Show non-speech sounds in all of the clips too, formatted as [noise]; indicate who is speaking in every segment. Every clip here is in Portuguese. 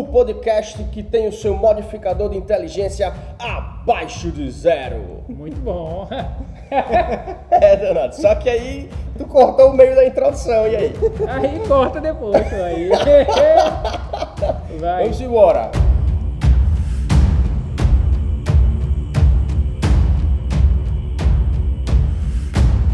Speaker 1: O podcast que tem o seu modificador de inteligência abaixo de zero.
Speaker 2: Muito bom. [laughs]
Speaker 1: É, Donato, só que aí tu cortou o meio da introdução, e aí?
Speaker 2: Aí corta depois, aí. Vai.
Speaker 1: Vamos embora.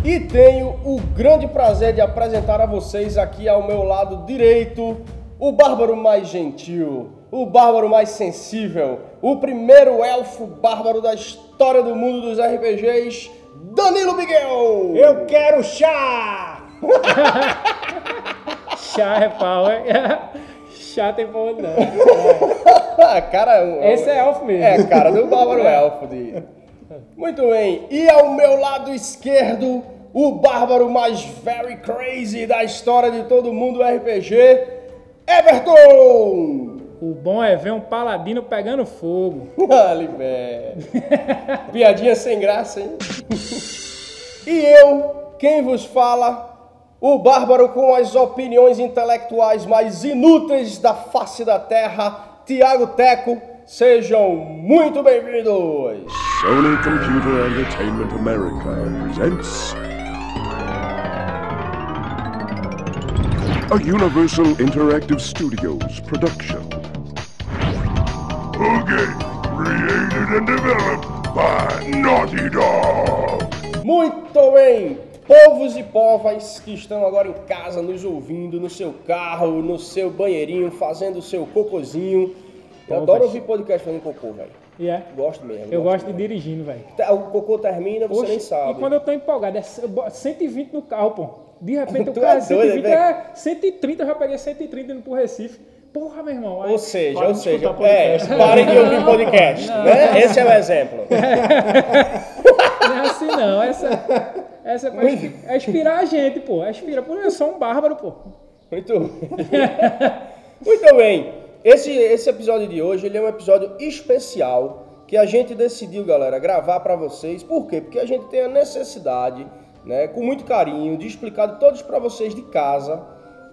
Speaker 1: E tenho o grande prazer de apresentar a vocês aqui ao meu lado direito o bárbaro mais gentil, o bárbaro mais sensível, o primeiro elfo bárbaro da história do mundo dos RPGs, Danilo Miguel!
Speaker 3: Eu quero chá! [laughs]
Speaker 2: Chá é pau, é? [laughs] Chá tem pau não. [laughs]
Speaker 1: cara, um-
Speaker 2: Esse é elfo mesmo.
Speaker 1: É, cara do bárbaro elfo. De... Muito bem. E ao meu lado esquerdo, o bárbaro mais very crazy da história de todo mundo RPG, Everton!
Speaker 2: O bom é ver um paladino pegando fogo. [laughs]
Speaker 1: Ali, velho. [laughs] Piadinha sem graça, hein? [laughs] E eu, quem vos fala, o bárbaro com as opiniões intelectuais mais inúteis da face da terra, Tiago Teco. Sejam muito bem-vindos!
Speaker 4: Sony Computer Entertainment America presents a Universal Interactive Studios production. A game created and developed by Naughty Dog.
Speaker 1: Muito bem, povos e povas que estão agora em casa nos ouvindo, no seu carro, no seu banheirinho, fazendo o seu cocozinho. Eu adoro ouvir podcast fazendo cocô, velho.
Speaker 2: E é?
Speaker 1: Gosto mesmo.
Speaker 2: Eu gosto de
Speaker 1: mesmo.
Speaker 2: dirigindo, velho.
Speaker 1: O cocô termina, você
Speaker 2: Oxe,
Speaker 1: nem sabe.
Speaker 2: E quando eu tô empolgado, é c- eu boto 120 no carro, pô. De repente o
Speaker 1: Tu
Speaker 2: cara
Speaker 1: é doido,
Speaker 2: 120
Speaker 1: velho.
Speaker 2: é 130, eu já peguei 130 indo pro Recife. Porra, meu irmão. aí-
Speaker 1: Ou seja, ou seja, é, parem de ouvir [laughs] podcast, né? Esse é o exemplo. [laughs]
Speaker 2: Não é assim não. Essa, essa é é inspirar a gente, pô. É inspirar. Pô, eu sou um bárbaro, pô.
Speaker 1: Muito [laughs] Muito bem. Esse, esse episódio de hoje ele é um episódio especial que a gente decidiu, galera, gravar para vocês. Por quê? Porque a gente tem a necessidade, né, com muito carinho, de explicar de todos para vocês de casa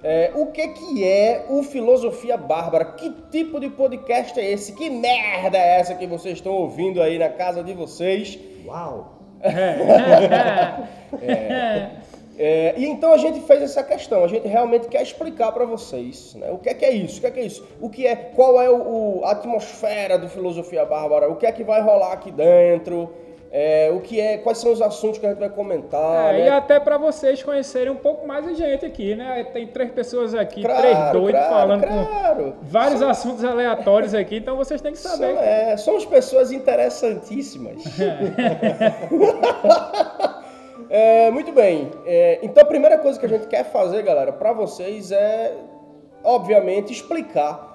Speaker 1: é, o que que é o Filosofia Bárbara. Que tipo de podcast é esse? Que merda é essa que vocês estão ouvindo aí na casa de vocês?
Speaker 3: Uau! [laughs]
Speaker 1: É, e então a gente fez essa questão, a gente realmente quer explicar para vocês né, o que é que é isso, o que é que é isso, o que é, qual é o, o- a atmosfera do Filosofia Bárbara, o que é que vai rolar aqui dentro, é, o que é, quais são os assuntos que a gente vai comentar,
Speaker 2: É,
Speaker 1: né?
Speaker 2: E até pra vocês conhecerem um pouco mais a gente aqui, né? Tem três pessoas aqui,
Speaker 1: Claro,
Speaker 2: três doidos
Speaker 1: claro,
Speaker 2: falando
Speaker 1: claro.
Speaker 2: com vários assuntos aleatórios aqui, então vocês têm que saber.
Speaker 1: São, é, somos pessoas interessantíssimas. [laughs] É, muito bem. É, então a primeira coisa que a gente quer fazer, galera, para vocês é, obviamente, explicar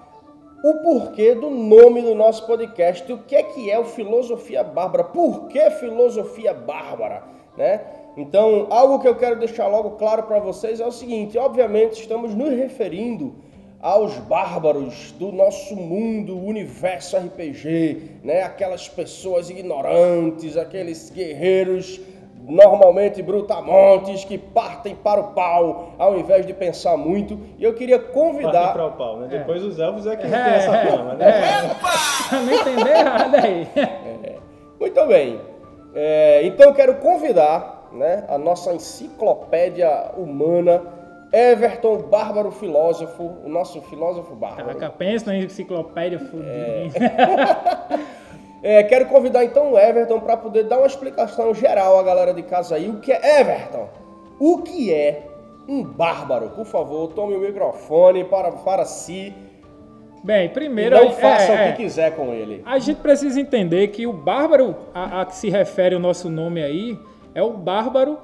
Speaker 1: o porquê do nome do nosso podcast, o que é que é o Filosofia Bárbara, por que Filosofia Bárbara, né? Então, algo que eu quero deixar logo claro para vocês é o seguinte, obviamente estamos nos referindo aos bárbaros do nosso mundo, universo RPG, né? Aquelas pessoas ignorantes, aqueles guerreiros normalmente brutamontes que partem para o pau ao invés de pensar muito. E eu queria convidar
Speaker 3: para o pau, né? Depois os elfos é que
Speaker 2: É,
Speaker 3: tem essa
Speaker 2: é,
Speaker 3: fama, né?
Speaker 2: Pra não entender errado aí.
Speaker 1: Muito bem. É, então eu quero convidar né, a nossa enciclopédia humana, Everton Bárbaro Filósofo, o nosso filósofo bárbaro.
Speaker 2: Caraca, pensa na enciclopédia fudida. [laughs]
Speaker 1: É, quero convidar então o Everton para poder dar uma explicação geral à galera de casa aí. O que é Everton? O que é um bárbaro? Por favor, tome o microfone para, para si
Speaker 2: Bem,
Speaker 1: e
Speaker 2: primeiro...
Speaker 1: não
Speaker 2: é,
Speaker 1: faça
Speaker 2: é,
Speaker 1: o que quiser com ele.
Speaker 2: A gente precisa entender que o bárbaro a, a que se refere o nosso nome aí é o bárbaro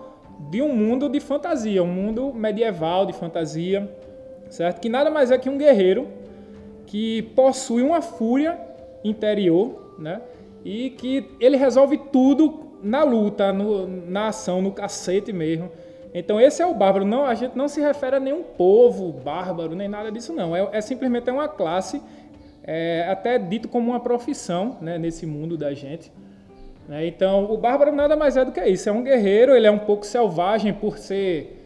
Speaker 2: de um mundo de fantasia, um mundo medieval de fantasia, certo? Que nada mais é que um guerreiro que possui uma fúria interior, né? E que ele resolve tudo na luta, no- na ação, no cacete mesmo. Então esse é o bárbaro. Não, a gente não se refere a nenhum povo bárbaro, nem nada disso não. É, é simplesmente uma classe, é, até dito como uma profissão, né, nesse mundo da gente. né? Então o bárbaro nada mais é do que isso. É um guerreiro, ele é um pouco selvagem por ser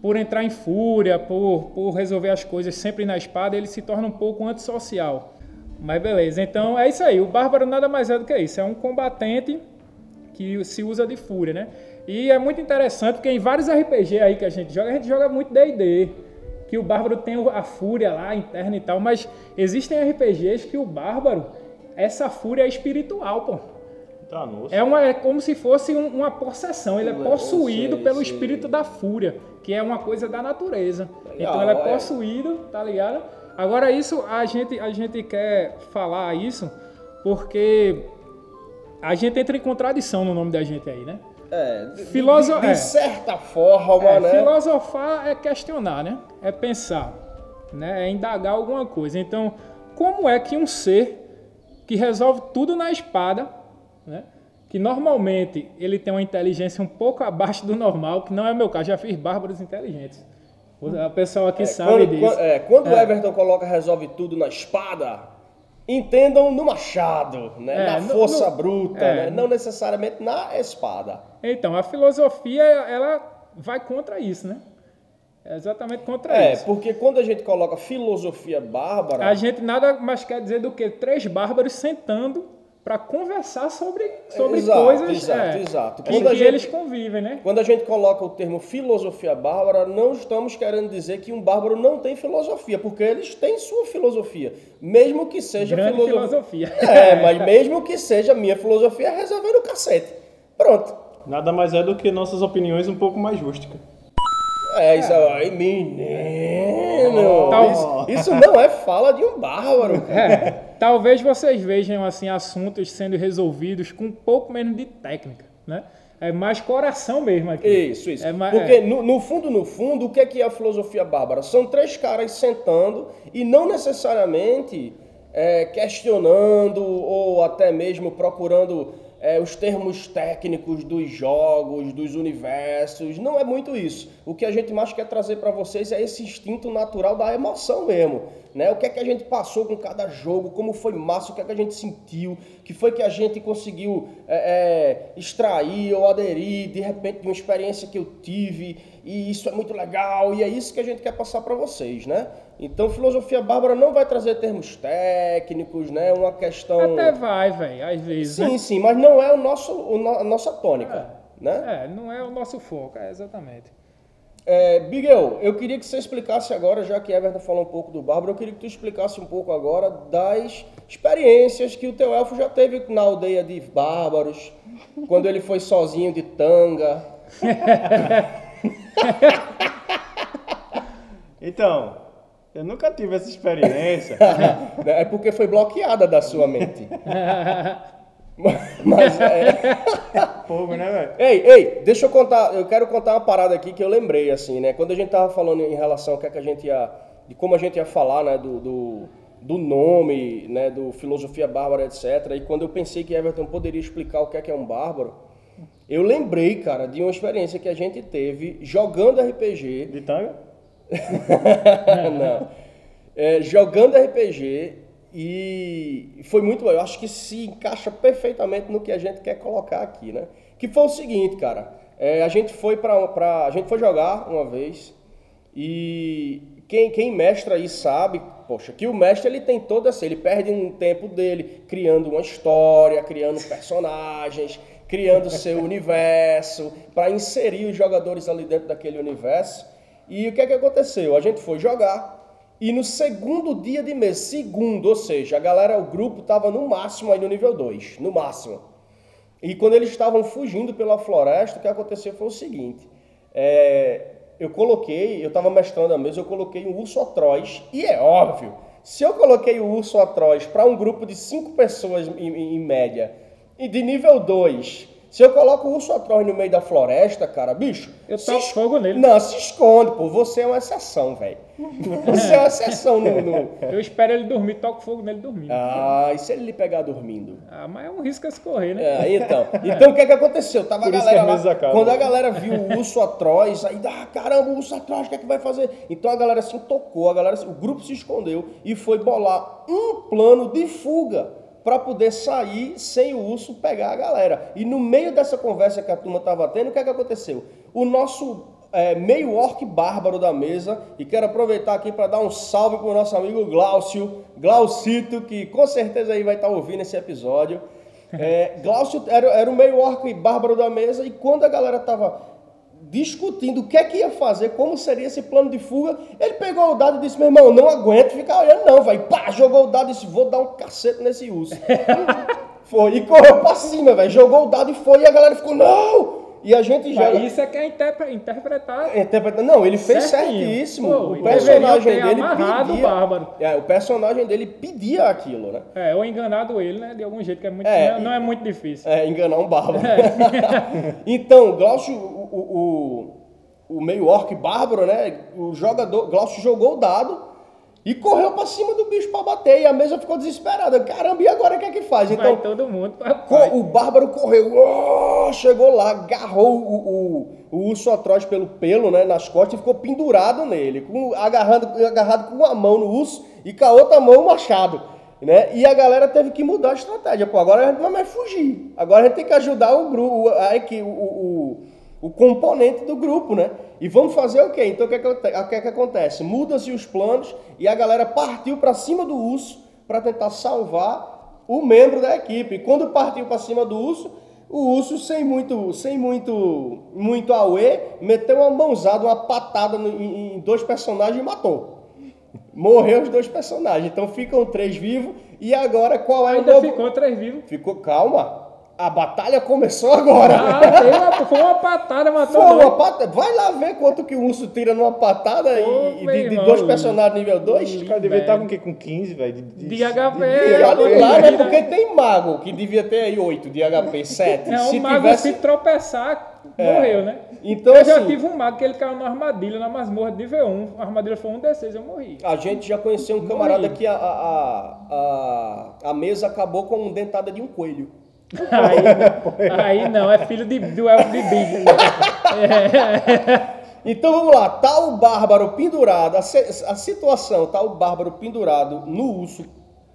Speaker 2: por entrar em fúria, por, por resolver as coisas sempre na espada, ele se torna um pouco antissocial. Mas beleza, então é isso aí. O bárbaro nada mais é do que isso. É um combatente que se usa de fúria, né? E é muito interessante porque em vários RPG aí que a gente joga, a gente joga muito D&D, que o bárbaro tem a fúria lá interna e tal, mas existem RPGs que o bárbaro essa fúria é espiritual, pô.
Speaker 3: Tá.
Speaker 2: É, uma, é como se fosse um- uma possessão. Ele é possuído
Speaker 1: sei,
Speaker 2: pelo
Speaker 1: sei.
Speaker 2: espírito da fúria, que é uma coisa da natureza.
Speaker 1: Legal,
Speaker 2: então ele é
Speaker 1: é.
Speaker 2: possuído, tá ligado? Agora isso a gente a gente quer falar isso porque a gente entra em contradição no nome da gente aí, né?
Speaker 1: É, de,
Speaker 2: Filoso-
Speaker 1: de, de
Speaker 2: é.
Speaker 1: certa forma,
Speaker 2: É,
Speaker 1: né?
Speaker 2: Filosofar é questionar, né? É pensar, né? É indagar alguma coisa. Então, como é que um ser que resolve tudo na espada, né? Que normalmente ele tem uma inteligência um pouco abaixo do normal, que não é meu caso, já fiz bárbaros inteligentes. O pessoal aqui sabe
Speaker 1: Quando,
Speaker 2: disso.
Speaker 1: quando- é, quando o Everton coloca resolve tudo na espada, entendam no machado, né?
Speaker 2: É,
Speaker 1: na força
Speaker 2: no-
Speaker 1: bruta,
Speaker 2: é.
Speaker 1: né? não necessariamente na espada.
Speaker 2: Então, a filosofia, ela vai contra isso, né? É exatamente contra
Speaker 1: É,
Speaker 2: isso.
Speaker 1: porque quando a gente coloca filosofia bárbara,
Speaker 2: A gente nada mais quer dizer do que três bárbaros sentando para conversar sobre, sobre
Speaker 1: Exato,
Speaker 2: coisas
Speaker 1: exato,
Speaker 2: é,
Speaker 1: exato. Quando a
Speaker 2: que
Speaker 1: gente-
Speaker 2: eles convivem, né?
Speaker 1: Quando a gente coloca o termo filosofia bárbara, não estamos querendo dizer que um bárbaro não tem filosofia, porque eles têm sua filosofia, mesmo que seja
Speaker 2: Grande
Speaker 1: filosof-
Speaker 2: filosofia.
Speaker 1: É, [laughs] mas mesmo que seja minha filosofia resolvendo o cacete. Pronto.
Speaker 3: Nada mais é do que nossas opiniões um pouco mais rústicas.
Speaker 1: É, isso aí, menino.
Speaker 2: Tal-
Speaker 1: Isso, isso não é fala de um bárbaro. cara.
Speaker 2: É, talvez vocês vejam assim assuntos sendo resolvidos com um pouco menos de técnica, né? É mais coração mesmo aqui.
Speaker 1: Isso, isso.
Speaker 2: É, mas-
Speaker 1: Porque
Speaker 2: é.
Speaker 1: no, no fundo, no fundo, o que é, que é a filosofia bárbara? São três caras sentando e não necessariamente é, questionando ou até mesmo procurando é, os termos técnicos dos jogos, dos universos. Não é muito isso. O que a gente mais quer trazer para vocês é esse instinto natural da emoção mesmo. Né? O que é que a gente passou com cada jogo, como foi massa, o que é que a gente sentiu, que foi que a gente conseguiu é, é, extrair ou aderir de repente de uma experiência que eu tive e isso é muito legal e é isso que a gente quer passar para vocês, né? Então, filosofia bárbara não vai trazer termos técnicos, né? Uma questão
Speaker 2: Até vai, velho, às vezes,
Speaker 1: sim,
Speaker 2: né?
Speaker 1: sim, mas não é o nosso, o no- a nossa tônica, né?
Speaker 2: É, não é o nosso foco, é exatamente.
Speaker 1: É, Bigel, eu queria que você explicasse agora, já que Everton falou um pouco do Bárbaro, eu queria que tu explicasse um pouco agora das experiências que o teu elfo já teve na aldeia de Bárbaros, [laughs] quando ele foi sozinho de tanga. [laughs]
Speaker 3: Então, eu nunca tive essa experiência. [laughs]
Speaker 1: É porque foi bloqueada da sua mente. [laughs] Mas é. [laughs]
Speaker 3: Fogo, né, velho?
Speaker 1: Ei, ei, deixa eu contar, eu quero contar uma parada aqui que eu lembrei, assim, né? Quando a gente tava falando em relação ao que, é que a gente ia. de como a gente ia falar, né? Do, do, do nome, né? Do filosofia bárbara, etc. E quando eu pensei que Everton poderia explicar o que é que é um bárbaro, eu lembrei, cara, de uma experiência que a gente teve jogando RPG
Speaker 3: De tanga? [laughs]
Speaker 1: não. É, jogando RPG e foi muito bom. Eu acho que se encaixa perfeitamente no que a gente quer colocar aqui, né? Que foi o seguinte, cara. É, a gente foi para a gente foi jogar uma vez e quem, quem mestra aí sabe, poxa, que o mestre ele tem toda essa, ele perde um tempo dele criando uma história, criando personagens, criando seu universo para inserir os jogadores ali dentro daquele universo. E o que é que aconteceu? A gente foi jogar e no segundo dia de mês, segundo, ou seja, a galera, o grupo estava no máximo aí no nível 2, no máximo. E quando eles estavam fugindo pela floresta, o que aconteceu foi o seguinte: é, eu coloquei, eu estava mestrando a mesa, eu coloquei um urso atroz, e é óbvio, se eu coloquei o urso atroz para um grupo de cinco pessoas em, em- média, e de nível 2, se eu coloco o urso atroz no meio da floresta, cara, bicho.
Speaker 2: Eu
Speaker 1: se
Speaker 2: toco
Speaker 1: es-
Speaker 2: fogo nele.
Speaker 1: Não, se esconde, pô, você é uma exceção, velho. [laughs] Você é uma exceção no. no-
Speaker 2: Eu espero ele dormir, toco fogo nele dormindo. Ah,
Speaker 1: Ah, e se ele lhe pegar dormindo?
Speaker 2: mas é um risco a se correr, né?
Speaker 1: É, então. [laughs] Então o que é que aconteceu? Tava
Speaker 3: Por
Speaker 1: a galera
Speaker 3: mesas
Speaker 1: lá,
Speaker 3: acabam.
Speaker 1: quando a galera viu o urso atroz, aí, ah, caramba, o urso atroz, o que é que vai fazer? Então a galera se tocou, a galera, o grupo se escondeu e foi bolar um plano de fuga para poder sair sem o urso pegar a galera. E no meio dessa conversa que a turma tava tendo, o que é que aconteceu? O nosso é, meio orc bárbaro da mesa. E quero aproveitar aqui para dar um salve pro nosso amigo Glaucio, Glaucito, que com certeza aí vai estar ouvindo esse episódio. É, Glaucio era, era o meio orc bárbaro da mesa. E quando a galera tava discutindo o que é que ia fazer, como seria esse plano de fuga, ele pegou o dado e disse: Meu irmão, não aguento ficar olhando, não, vai. Pá, jogou o dado e disse: Vou dar um cacete nesse urso. [laughs] foi, e correu pra cima, velho. Jogou o dado e foi, e a galera ficou: Não! E a gente já.
Speaker 2: Mas isso é que é interpre- interpretar.
Speaker 1: Interpreta- Não, ele fez
Speaker 2: Certinho.
Speaker 1: certíssimo.
Speaker 2: Pô,
Speaker 1: o personagem dele pedia.
Speaker 2: o Bárbaro.
Speaker 1: É, o personagem dele pedia aquilo, né?
Speaker 2: É, ou enganado ele, né? De algum jeito, que é muito,
Speaker 1: É,
Speaker 2: não, não é muito difícil.
Speaker 1: É, enganar um bárbaro. [laughs] então, Glaucio, o, o, o, o meio orc bárbaro, né? O jogador, Glaucio jogou o dado e correu pra cima do bicho pra bater. E a mesa ficou desesperada. Caramba, e agora o que é que faz?
Speaker 2: Vai
Speaker 1: Então,
Speaker 2: todo mundo.
Speaker 1: Co- O bárbaro correu, uó, chegou lá, agarrou o, o, o urso atroz pelo pelo, né, nas costas e ficou pendurado nele, com, agarrado, agarrado com uma mão no urso e com a outra mão o machado. Né? E a galera teve que mudar a estratégia. Pô, agora a gente não vai mais fugir. Agora a gente tem que ajudar o grupo, a o, o, o componente do grupo, né? E vamos fazer o quê? Então o que, é que, o que, é que acontece? Muda-se os planos e a galera partiu para cima do urso para tentar salvar o membro da equipe. E quando partiu para cima do urso, o urso, sem muito, sem muito, muito auê, meteu uma mãozada, uma patada em, em dois personagens e matou. Morreu os dois personagens. Então ficam três vivos. E agora qual é o
Speaker 2: Ainda
Speaker 1: novo...
Speaker 2: ficou três vivos.
Speaker 1: Ficou calma. A batalha começou agora.
Speaker 2: Ah, [laughs] uma- foi uma patada, matou
Speaker 1: Foi uma patada. Vai lá ver quanto que o urso tira numa patada
Speaker 2: Pô,
Speaker 1: e, e de, de dois personagens nível 2.
Speaker 3: O cara devia estar com o quê? Com 15, velho? De,
Speaker 2: De HP.
Speaker 1: E
Speaker 2: É,
Speaker 1: olha lá, né? Porque tem mago que devia ter aí 8 de HP, 7. [laughs]
Speaker 2: É,
Speaker 1: se
Speaker 2: o mago
Speaker 1: tivesse.
Speaker 2: se tropeçar,
Speaker 1: É.
Speaker 2: morreu, né?
Speaker 1: Então,
Speaker 2: eu já
Speaker 1: assim-
Speaker 2: tive um mago que ele caiu numa armadilha, na masmorra de nível 1. A armadilha foi um D6, eu morri.
Speaker 1: A gente já conheceu um camarada
Speaker 2: Morri.
Speaker 1: que a, a, a, a mesa acabou com uma dentada de um coelho.
Speaker 2: Aí, aí não, é filho de, do elfo de Big. [laughs]
Speaker 1: Então vamos lá, tá o bárbaro pendurado, a, a situação, tá o bárbaro pendurado no urso,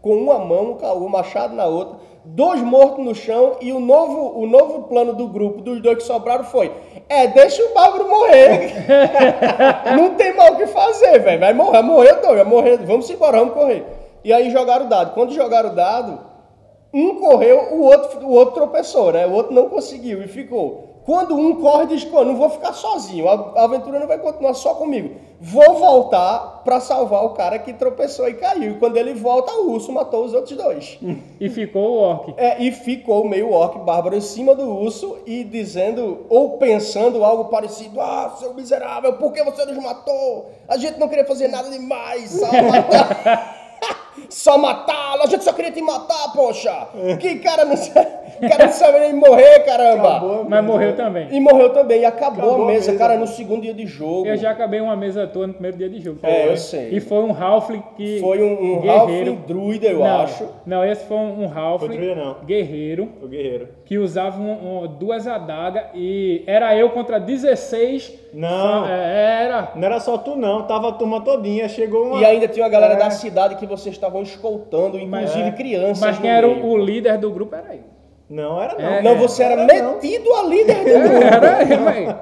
Speaker 1: com uma mão, o machado na outra, dois mortos no chão e o novo, o novo plano do grupo, dos dois que sobraram foi, é, deixa o bárbaro morrer. [laughs] Não tem mal o que fazer, velho, vai morrer, morreu dois, vai morrer, vamos embora, vamos correr. E aí jogaram o dado. Quando jogaram o dado, um correu, o outro, o outro tropeçou, né? O outro não conseguiu e ficou. Quando um corre, diz, pô, não vou ficar sozinho, a aventura não vai continuar só comigo. Vou voltar pra salvar o cara que tropeçou e caiu. E quando ele volta, o urso matou os outros dois. [laughs]
Speaker 2: E ficou o orc.
Speaker 1: É, e ficou meio orc bárbaro em cima do urso e dizendo, ou pensando algo parecido: Ah, seu miserável, por que você nos matou? A gente não queria fazer nada demais. [laughs] só matá-lo, a gente só queria te matar, poxa! Que cara não sabe, cara não sabe nem morrer, caramba!
Speaker 3: Acabou.
Speaker 2: Mas morreu também.
Speaker 1: E morreu também, e acabou,
Speaker 3: Acabou
Speaker 1: a
Speaker 3: a
Speaker 1: mesa,
Speaker 3: mesa,
Speaker 1: cara, no segundo dia de jogo.
Speaker 2: Eu já acabei uma mesa toda no primeiro dia de jogo.
Speaker 1: É, eu sei.
Speaker 2: E foi um Halfling que.
Speaker 1: Foi um, um
Speaker 2: guerreiro.
Speaker 1: Halfling druida, eu
Speaker 2: não,
Speaker 1: acho.
Speaker 2: Não, esse foi um, um Halfling.
Speaker 3: Foi druida, não.
Speaker 2: Guerreiro.
Speaker 3: O guerreiro.
Speaker 2: Que usava um- um- duas adagas e era eu contra 16.
Speaker 3: Não.
Speaker 2: É, Era.
Speaker 3: Não era só tu, não. Tava a turma todinha. Chegou uma.
Speaker 1: E ainda tinha uma galera
Speaker 3: É.
Speaker 1: da cidade que vocês estavam escoltando, inclusive crianças.
Speaker 2: Mas quem era
Speaker 1: meio.
Speaker 2: o, líder do grupo era eu.
Speaker 3: Não, era não.
Speaker 2: É.
Speaker 1: Não, você era
Speaker 3: não.
Speaker 1: metido a líder do grupo.
Speaker 2: Era eu, velho.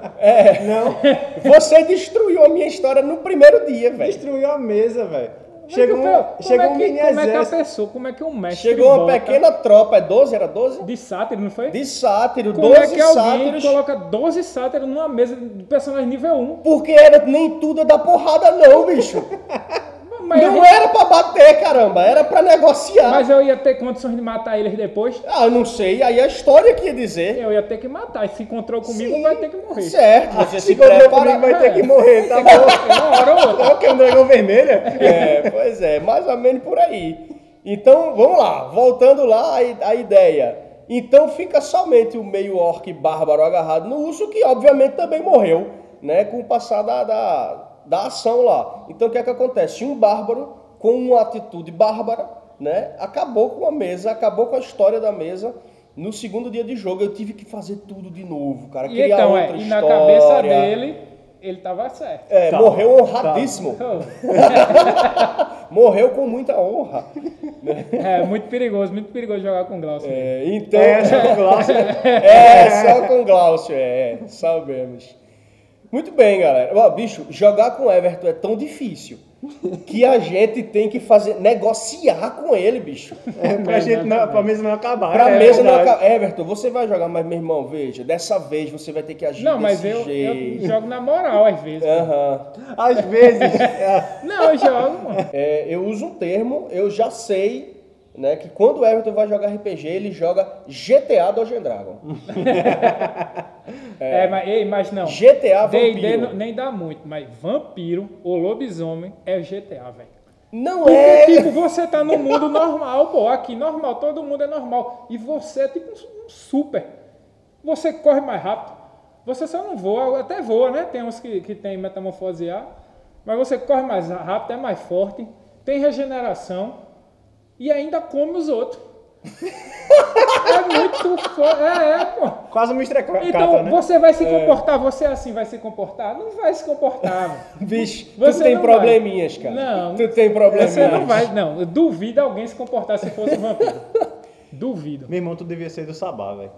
Speaker 3: Não.
Speaker 1: Você destruiu a minha história no primeiro dia, velho.
Speaker 3: Destruiu a mesa, velho.
Speaker 2: Como
Speaker 3: Chegou,
Speaker 2: é
Speaker 3: um, chegou
Speaker 2: como
Speaker 3: um
Speaker 2: é que,
Speaker 3: mini
Speaker 2: como é que a
Speaker 3: exército.
Speaker 2: pessoa, como é que um mestre
Speaker 1: Chegou uma
Speaker 2: bota
Speaker 1: pequena tropa, é 12? Era 12?
Speaker 2: de sátiro, não foi?
Speaker 1: De sátiro,
Speaker 2: Como
Speaker 1: 12
Speaker 2: é que alguém
Speaker 1: sátiros.
Speaker 2: coloca 12 sátiros numa mesa de personagem nível 1?
Speaker 1: Porque era, nem tudo é da porrada, não, bicho. [laughs]
Speaker 2: Mas,
Speaker 1: não
Speaker 2: eu,
Speaker 1: era pra bater, caramba, era pra negociar.
Speaker 2: mas eu ia ter condições de matar eles depois.
Speaker 1: Ah, eu não sei, aí a história que ia dizer.
Speaker 2: Eu ia ter que matar. E se encontrou comigo,
Speaker 1: Sim,
Speaker 2: vai ter que morrer.
Speaker 1: Certo, você se
Speaker 3: Se encontrou comigo, vai ter
Speaker 2: É.
Speaker 3: que morrer, tá [laughs] bom?
Speaker 2: Uma hora ou outra.
Speaker 3: É o que? Um dragão vermelho?
Speaker 1: É, pois é, mais ou menos por aí. Então, vamos lá, voltando lá a, a ideia. Então fica somente o meio orc bárbaro agarrado no urso, que obviamente também morreu, né, com o passar da, da, da ação lá. Então o que é que acontece? Um bárbaro com uma atitude bárbara, né, acabou com a mesa, acabou com a história da mesa. No segundo dia de jogo eu tive que fazer tudo de novo, cara,
Speaker 2: E
Speaker 1: criar
Speaker 2: então, é,
Speaker 1: outra
Speaker 2: e
Speaker 1: história.
Speaker 2: na cabeça dele, ele tava certo.
Speaker 1: É,
Speaker 3: Tá,
Speaker 1: morreu honradíssimo.
Speaker 2: Oh, [laughs]
Speaker 1: Morreu com muita honra.
Speaker 2: É, muito perigoso, muito perigoso jogar com Glaucio.
Speaker 1: É, então.
Speaker 3: É, só com [laughs] Glaucio.
Speaker 1: É, só com Glaucio, é, sabemos. Muito bem, galera. Ó, bicho, jogar com o Everton é tão difícil que a gente tem que fazer negociar com ele, bicho.
Speaker 3: É, [laughs] pra, gente não, pra mesa não acabar.
Speaker 1: Pra
Speaker 3: é
Speaker 1: mesa não acabar. Everton, você vai jogar, mas meu irmão, veja, dessa vez você vai ter que agir
Speaker 2: Não, mas
Speaker 1: desse
Speaker 2: eu, eu jogo na moral às vezes.
Speaker 1: Aham.
Speaker 3: Às vezes. é, [laughs]
Speaker 2: Não, eu jogo, mano.
Speaker 1: É, eu uso um termo, eu já sei, né, que quando o Everton vai jogar RPG, ele joga GTA Dungeon Dragon. [laughs]
Speaker 2: É, mas, ei, mas não.
Speaker 1: GTA Vampiro.
Speaker 2: nem dá muito, mas vampiro ou lobisomem é GTA, velho.
Speaker 1: Não
Speaker 2: Porque,
Speaker 1: é.
Speaker 2: tipo, você tá no mundo normal, pô, aqui normal, todo mundo é normal. E você é tipo um super. Você corre mais rápido. Você só não voa, até voa, né? Tem uns que, que tem metamorfose A. Mas você corre mais rápido, é mais forte, tem regeneração e ainda come os outros. [laughs] é muito foda. É, é, pô.
Speaker 3: quase um Mr. Cata,
Speaker 2: Então,
Speaker 3: né?
Speaker 2: você vai se comportar, você assim vai se comportar? Não vai se comportar, mano. [laughs]
Speaker 1: Bicho, tu
Speaker 2: Você
Speaker 1: tem
Speaker 2: não
Speaker 1: probleminhas, cara.
Speaker 2: Não.
Speaker 1: Tu tem probleminhas.
Speaker 2: Você não vai, não. Eu duvido alguém se comportar se fosse um vampiro. [laughs] Duvido.
Speaker 3: Meu irmão, tu devia ser do Sabá, velho.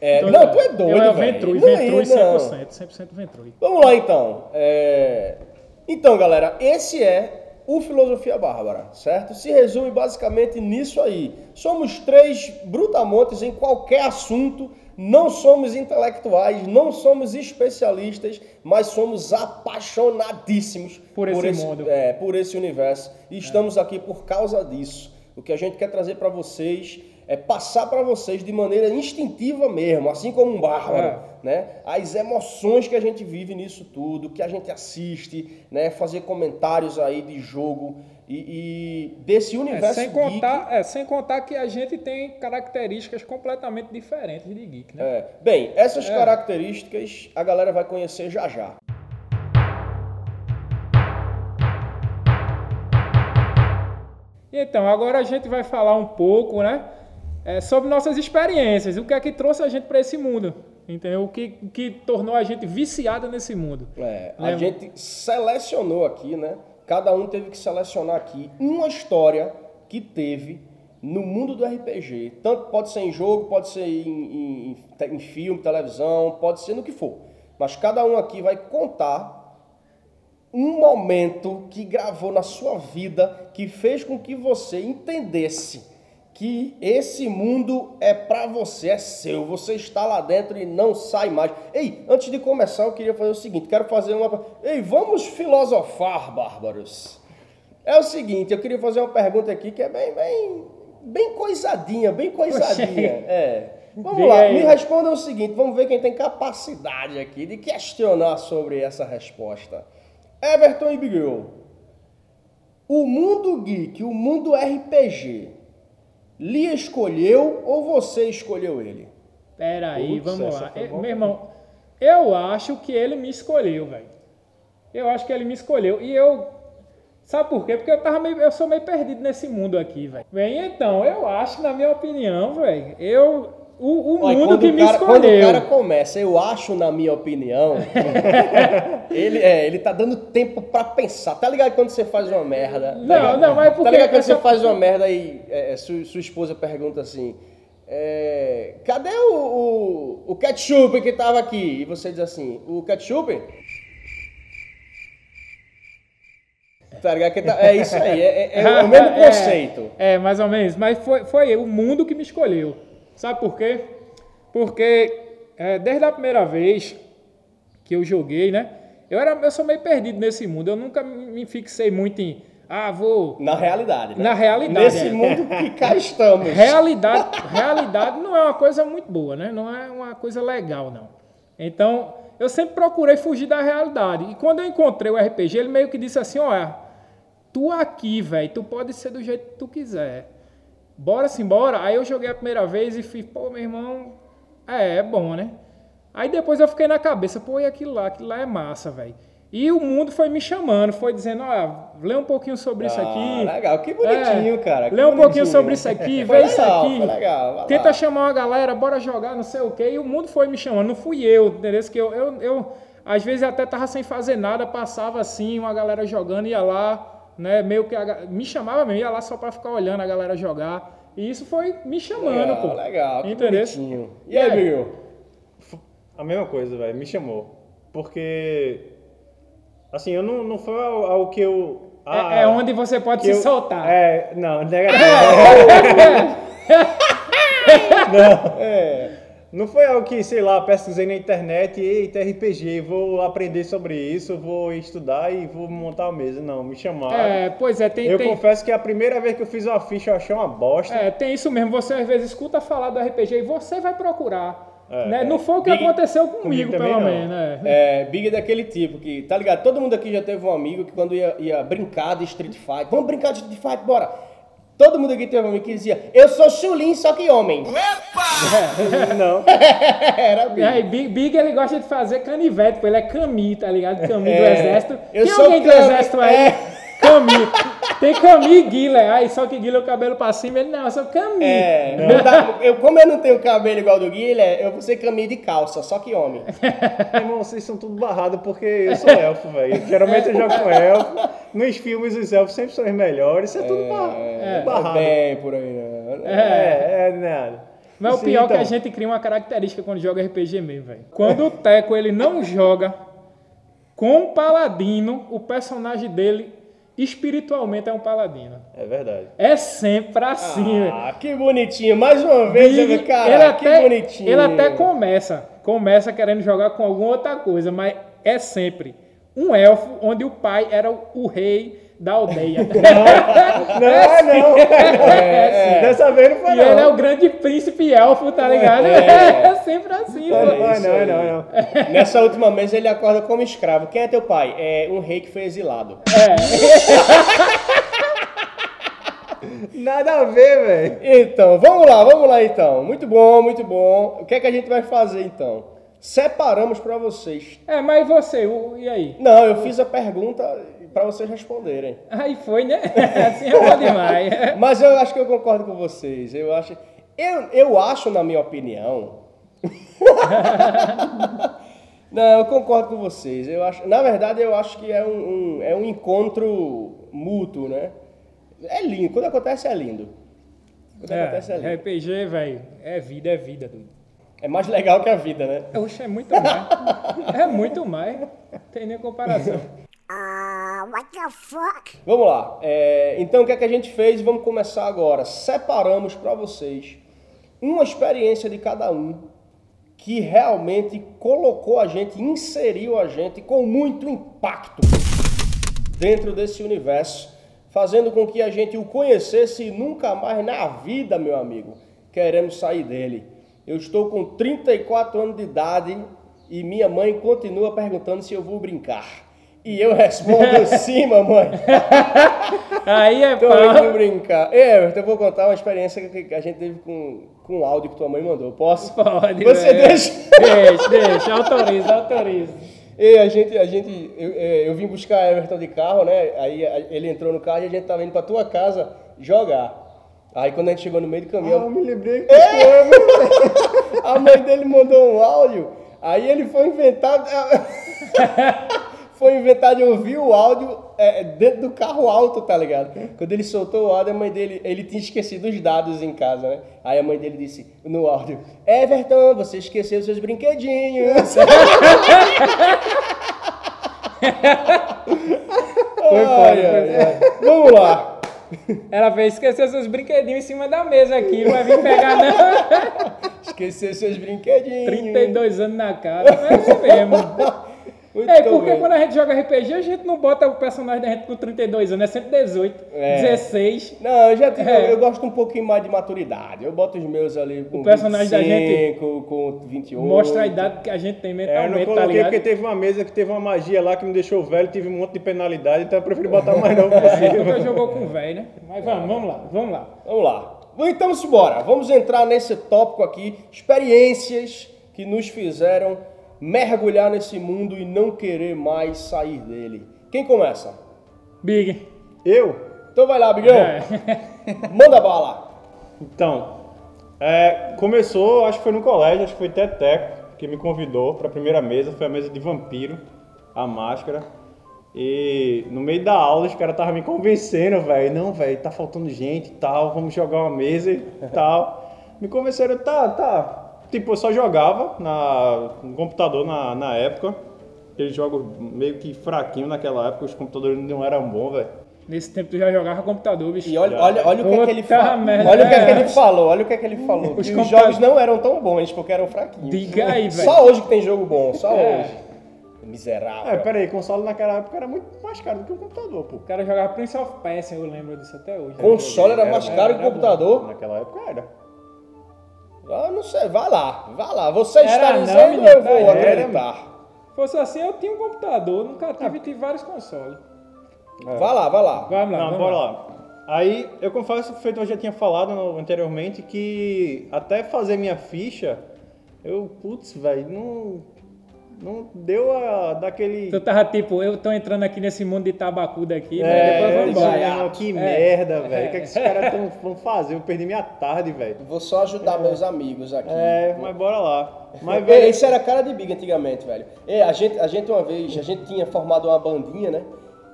Speaker 1: É,
Speaker 2: Então,
Speaker 1: não, tu é doido,
Speaker 2: Eu é
Speaker 1: velho.
Speaker 2: Ventrui,
Speaker 1: Não é
Speaker 2: Ventrui
Speaker 1: isso, não.
Speaker 2: 100%, 100% Ventrui.
Speaker 1: Vamos lá, então. É, Então, galera, esse é o Filosofia Bárbara, certo? Se resume basicamente nisso aí. Somos três brutamontes em qualquer assunto, não somos intelectuais, não somos especialistas, mas somos apaixonadíssimos
Speaker 2: Por esse mundo.
Speaker 1: é, por esse universo. E estamos aqui por causa disso. O que a gente quer trazer para vocês é passar para vocês de maneira instintiva mesmo, assim como um bárbaro,
Speaker 2: É.
Speaker 1: né? As emoções que a gente vive nisso tudo, que a gente assiste, né? Fazer comentários aí de jogo e, e desse
Speaker 2: É,
Speaker 1: universo
Speaker 2: sem,
Speaker 1: geek.
Speaker 2: contar, é, sem contar que a gente tem características completamente diferentes de geek, né?
Speaker 1: É. Bem, essas
Speaker 2: É.
Speaker 1: características a galera vai conhecer já já.
Speaker 2: Então, agora a gente vai falar um pouco, né? é, sobre nossas experiências, o que é que trouxe a gente para esse mundo, entendeu? O que, que tornou a gente viciada nesse mundo.
Speaker 1: É, a
Speaker 2: Lembra?
Speaker 1: gente selecionou aqui, né? Cada um teve que selecionar aqui uma história que teve no mundo do RPG. Tanto pode ser em jogo, pode ser em, em- em filme, televisão, pode ser no que for. Mas cada um aqui vai contar um momento que gravou na sua vida que fez com que você entendesse que esse mundo é pra você, é seu, você está lá dentro e não sai mais. Ei, antes de começar, eu queria fazer o seguinte, quero fazer uma Ei, vamos filosofar, bárbaros. É o seguinte, eu queria fazer uma pergunta aqui que é bem bem bem coisadinha, bem coisadinha. É. Vamos lá, me responda o seguinte, vamos ver quem tem capacidade aqui de questionar sobre essa resposta. Everton e Bigel. O mundo geek, o mundo RPG, lhe escolheu ou você escolheu ele?
Speaker 2: Pera aí,
Speaker 3: Putz,
Speaker 2: vamos lá. Eh,
Speaker 3: boa.
Speaker 2: Meu irmão, eu acho que ele me escolheu, velho. Eu acho que ele me escolheu. E eu. Sabe por quê? Porque eu, tava meio, eu sou meio perdido nesse mundo aqui, velho. Bem, então, eu acho, na minha opinião, velho, eu. O, o
Speaker 1: Olha,
Speaker 2: mundo que
Speaker 1: o
Speaker 2: me
Speaker 1: cara, Quando o
Speaker 2: escolheu.
Speaker 1: cara começa, eu acho, na minha opinião, [laughs] ele, é, ele tá dando tempo pra pensar. Tá ligado quando você faz uma merda? tá
Speaker 2: Não,
Speaker 1: ligado?
Speaker 2: não, mas é porque
Speaker 1: Tá ligado quando
Speaker 2: essa-
Speaker 1: você faz uma merda e é, sua, sua esposa pergunta assim... é, cadê o, o, o ketchup que tava aqui? E você diz assim, o ketchup? Tá ligado? Tá- é isso aí, é, é- é o mesmo [laughs]
Speaker 2: É,
Speaker 1: conceito.
Speaker 2: É, mais ou menos. Mas foi, foi o mundo que me escolheu. Sabe por quê? Porque é, desde a primeira vez que eu joguei, né? Eu, era, eu sou meio perdido nesse mundo. Eu nunca me fixei muito em. Ah, vou.
Speaker 1: Na realidade, né?
Speaker 2: Na realidade,
Speaker 1: Nesse
Speaker 2: é.
Speaker 1: mundo que cá estamos.
Speaker 2: Realidade, realidade não é uma coisa muito boa, né? Não é uma coisa legal, não. Então, eu sempre procurei fugir da realidade. E quando eu encontrei o RPG, ele meio que disse assim: olha, tu aqui, velho, tu pode ser do jeito que tu quiser. Bora simbora. Aí eu joguei a primeira vez e fiz, pô, meu irmão, é, é bom, né? Aí depois eu fiquei na cabeça, pô, e aquilo lá, aquilo lá é massa, velho. E o mundo foi me chamando, foi dizendo, olha, lê um pouquinho sobre isso
Speaker 1: Ah,
Speaker 2: aqui.
Speaker 1: legal, que bonitinho,
Speaker 2: É,
Speaker 1: cara. que
Speaker 2: Lê um pouquinho
Speaker 1: bonitinho.
Speaker 2: sobre isso aqui, [laughs] vê isso
Speaker 1: legal,
Speaker 2: aqui.
Speaker 1: Foi legal,
Speaker 2: Tenta chamar uma galera, bora jogar, não sei o quê. E o mundo foi me chamando, não fui eu, entendeu? Que eu, eu, eu, às vezes até tava sem fazer nada, passava assim, uma galera jogando, ia lá, né? Meio que a me chamava mesmo, ia lá só pra ficar olhando a galera jogar. E isso foi me chamando,
Speaker 1: legal,
Speaker 2: pô.
Speaker 1: Legal, que
Speaker 2: Entendeu?
Speaker 1: bonitinho. E aí,
Speaker 2: E aí?
Speaker 1: Bill?
Speaker 3: A mesma coisa, velho. Me chamou. porque. Assim, eu não, não foi ao, ao que eu. ah,
Speaker 2: É, é onde você pode se
Speaker 3: eu-
Speaker 2: soltar.
Speaker 3: É, não, [laughs] negativo.
Speaker 1: É. [laughs]
Speaker 3: Não foi algo que, sei lá, pesquisei na internet e eita, RPG, vou aprender sobre isso, vou estudar e vou montar a mesa. Não, me chamaram.
Speaker 2: É, pois é, tem,
Speaker 3: eu
Speaker 2: tem,
Speaker 3: confesso que a primeira vez que eu fiz uma ficha eu achei uma bosta.
Speaker 2: é, tem isso mesmo. Você às vezes escuta falar do RPG e você vai procurar.
Speaker 3: É,
Speaker 2: né?
Speaker 3: é.
Speaker 2: Não foi o que
Speaker 1: Big-
Speaker 2: aconteceu comigo,
Speaker 3: comigo
Speaker 2: pelo
Speaker 3: não.
Speaker 2: menos. É.
Speaker 1: É, Big é daquele tipo que, tá ligado? Todo mundo aqui já teve um amigo que quando ia, ia brincar de Street Fight, vamos brincar de Street Fight, bora! Todo mundo aqui teve um amigo que dizia, eu sou Chulin, só que homem. [laughs]
Speaker 3: Não. [laughs]
Speaker 1: Era Big.
Speaker 2: É, Big, Big, ele gosta de fazer canivete, pô, ele é Cami, tá ligado? Cami do
Speaker 1: É,
Speaker 2: exército.
Speaker 1: eu
Speaker 2: Tem
Speaker 1: sou
Speaker 2: alguém do
Speaker 1: Cami,
Speaker 2: exército aí?
Speaker 1: é.
Speaker 2: Cami. Tem Cami e Guilherme. Aí só que Guilherme o cabelo pra cima, ele não, eu sou Cami.
Speaker 1: É, dá- eu, como eu não tenho cabelo igual do Guilherme, eu vou ser caminho de calça, só que homem.
Speaker 3: Irmão, vocês são tudo barrados porque eu sou elfo, velho. Geralmente eu jogo com elfo. Nos filmes os elfos sempre são os melhores. Isso é tudo barra-
Speaker 1: É,
Speaker 3: barrado.
Speaker 1: bem por aí, né?
Speaker 3: É, é, nada.
Speaker 2: Mas o
Speaker 3: Sim,
Speaker 2: pior é que
Speaker 3: então.
Speaker 2: a gente cria uma característica quando joga RPG mesmo, velho. Quando o Teco ele não joga com o paladino, o personagem dele espiritualmente é um paladino.
Speaker 3: É verdade.
Speaker 2: É sempre assim.
Speaker 1: Ah, que bonitinho. Mais uma vez, cara,
Speaker 2: ele
Speaker 1: que
Speaker 2: até,
Speaker 1: bonitinho.
Speaker 2: Ele até começa, começa querendo jogar com alguma outra coisa, mas é sempre um elfo onde o pai era o, o rei da aldeia. [laughs]
Speaker 3: Não, é não.
Speaker 2: É,
Speaker 3: Dessa vez não foi
Speaker 2: E
Speaker 3: não.
Speaker 2: ele é o grande príncipe elfo, tá ligado?
Speaker 1: É.
Speaker 2: É, sempre assim,
Speaker 3: Não, não, não, não, não.
Speaker 1: Nessa última mesa ele acorda como escravo. Quem é teu pai? É um rei que foi exilado. [laughs]
Speaker 3: Nada a ver, velho.
Speaker 1: Então, vamos lá, vamos lá então. Muito bom, muito bom. O que é que a gente vai fazer então? Separamos pra vocês.
Speaker 2: É, mas você, o- e aí?
Speaker 1: Não, eu fiz a pergunta pra vocês responderem.
Speaker 2: Aí foi, né? [laughs] Assim é bom demais.
Speaker 1: Mas eu acho que eu concordo com vocês. Eu acho, eu, eu acho na minha opinião. [laughs] Não, eu concordo com vocês. Eu acho, na verdade, eu acho que é um, um- é um encontro mútuo, né? É lindo. Quando acontece é lindo. Quando acontece é
Speaker 2: É,
Speaker 1: lindo.
Speaker 2: RPG, velho, é vida, é vida, doido.
Speaker 1: É mais legal que a vida, né?
Speaker 2: Oxe, é muito mais. É muito mais. Não tem nem comparação. [laughs]
Speaker 5: What the fuck?
Speaker 1: Vamos lá. É, então, o que é que a gente fez? Vamos começar agora. Separamos para vocês uma experiência de cada um que realmente colocou a gente, inseriu a gente com muito impacto dentro desse universo, fazendo com que a gente o conhecesse e nunca mais na vida, meu amigo, queremos sair dele. Eu estou com 34 anos de idade e minha mãe continua perguntando se eu vou brincar. E eu respondo [laughs] sim, mamãe.
Speaker 2: Aí é
Speaker 1: Tô
Speaker 2: pau.
Speaker 1: indo brincar. É, eu vou contar uma experiência que a gente teve com, com o áudio que tua mãe mandou. Posso?
Speaker 2: Pode,
Speaker 1: Você
Speaker 2: velho.
Speaker 1: deixa?
Speaker 2: Deixa, deixa. Autoriza, autoriza.
Speaker 1: E a gente, a gente eu, é, eu vim buscar Everton de carro, né? Aí ele entrou no carro e a gente tava indo pra tua casa jogar. Aí quando a gente chegou no meio do
Speaker 3: Ah, eu
Speaker 1: caminho,
Speaker 3: me lembrei que [laughs]
Speaker 1: a mãe dele mandou um áudio. Aí ele foi inventar. [laughs] Foi inventar de ouvir o áudio é, dentro do carro alto, tá ligado? Quando ele soltou o áudio, a mãe dele, ele tinha esquecido os dados em casa, né? Aí a mãe dele disse no áudio: Everton, você esqueceu seus brinquedinhos. [laughs]
Speaker 2: Foi foda,
Speaker 1: ai. Vamos lá.
Speaker 2: Ela fez esquecer seus brinquedinhos em cima da mesa aqui. Não vai vir pegar, não. [laughs]
Speaker 1: Esqueceu seus brinquedinhos.
Speaker 2: 32 anos na cara. É assim mesmo. [laughs]
Speaker 1: Muito
Speaker 2: É, porque
Speaker 1: bem.
Speaker 2: quando a gente joga RPG, a gente não bota o personagem da gente com 32 anos, é sempre 18,
Speaker 1: É.
Speaker 2: 16.
Speaker 1: Não, eu já tive,
Speaker 2: É.
Speaker 1: eu gosto um pouquinho mais de maturidade. Eu boto os meus ali com
Speaker 2: O personagem da
Speaker 1: 25, com 28.
Speaker 2: Mostra a idade que a gente tem
Speaker 3: É, eu não
Speaker 2: mentalmente, tá
Speaker 3: coloquei
Speaker 2: ligado?
Speaker 3: porque teve uma mesa que teve uma magia lá que me deixou velho, tive um monte de penalidade, então eu preferi botar mais novo
Speaker 2: Nunca [laughs]
Speaker 3: possível.
Speaker 2: jogou com velho, né? Mas vamos, vamos lá, vamos lá.
Speaker 1: Vamos lá. Então, embora. Vamos entrar nesse tópico aqui. Experiências que nos fizeram mergulhar nesse mundo e não querer mais sair dele. Quem começa?
Speaker 2: Big.
Speaker 3: Eu?
Speaker 1: Então vai lá, Bigão.
Speaker 2: É. [laughs]
Speaker 1: Manda bala.
Speaker 3: Então, é, começou, acho que foi no colégio, acho que foi Teteco que me convidou para a primeira mesa, foi a mesa de vampiro, a máscara. E no meio da aula os caras estavam me convencendo, velho, não, velho, tá faltando gente e tal, vamos jogar uma mesa e tal. Me convenceram, tá, tá. Tipo, eu só jogava na, no computador na, na época. aqueles jogos meio que fraquinhos naquela época, os computadores não eram bons, velho.
Speaker 2: Nesse tempo tu já jogava computador, bicho.
Speaker 1: E olha, olha, olha o que, é que ele falou. Olha o que, é que ele falou, olha o que, é que ele falou.
Speaker 2: Os
Speaker 1: os jogos não eram tão bons, porque eram fraquinhos.
Speaker 2: Diga aí, velho.
Speaker 1: Só hoje que tem jogo bom, só
Speaker 2: É.
Speaker 1: hoje. Miserável.
Speaker 3: É, peraí, console naquela época era muito mais caro do que o computador, pô.
Speaker 2: O cara jogava Prince of Persia, eu lembro disso até hoje.
Speaker 1: Console era mais caro que o computador?
Speaker 3: Naquela época era.
Speaker 1: Ah, não sei, vai lá, vai lá. Você está
Speaker 2: Era não,
Speaker 1: dizendo,
Speaker 2: menino,
Speaker 1: eu vou
Speaker 2: era,
Speaker 1: acreditar.
Speaker 2: Se fosse assim, eu tinha um computador, nunca tive, tive vários consoles.
Speaker 1: Vai lá, vai lá.
Speaker 2: Vamos lá,
Speaker 3: Não,
Speaker 2: vamos
Speaker 3: bora
Speaker 2: lá.
Speaker 3: lá. Aí, eu confesso que feito eu já tinha falado no- anteriormente que até fazer minha ficha, eu, putz, velho, não, não deu a, daquele...
Speaker 2: Tu tava tipo, eu tô entrando aqui nesse mundo de tabacu daqui, né?
Speaker 3: É,
Speaker 2: depois vamos embora.
Speaker 1: vai.
Speaker 3: não, que
Speaker 2: É.
Speaker 3: merda, velho.
Speaker 2: É.
Speaker 3: O que, é que esses caras tão- vão fazer? Eu perdi minha tarde, velho.
Speaker 1: Vou só ajudar meus amigos aqui.
Speaker 3: É, mas bora lá. Mas,
Speaker 1: Ei,
Speaker 3: velho,
Speaker 1: Isso era cara de Big antigamente, velho. Ei, a gente, a gente uma vez, a gente tinha formado uma bandinha, né?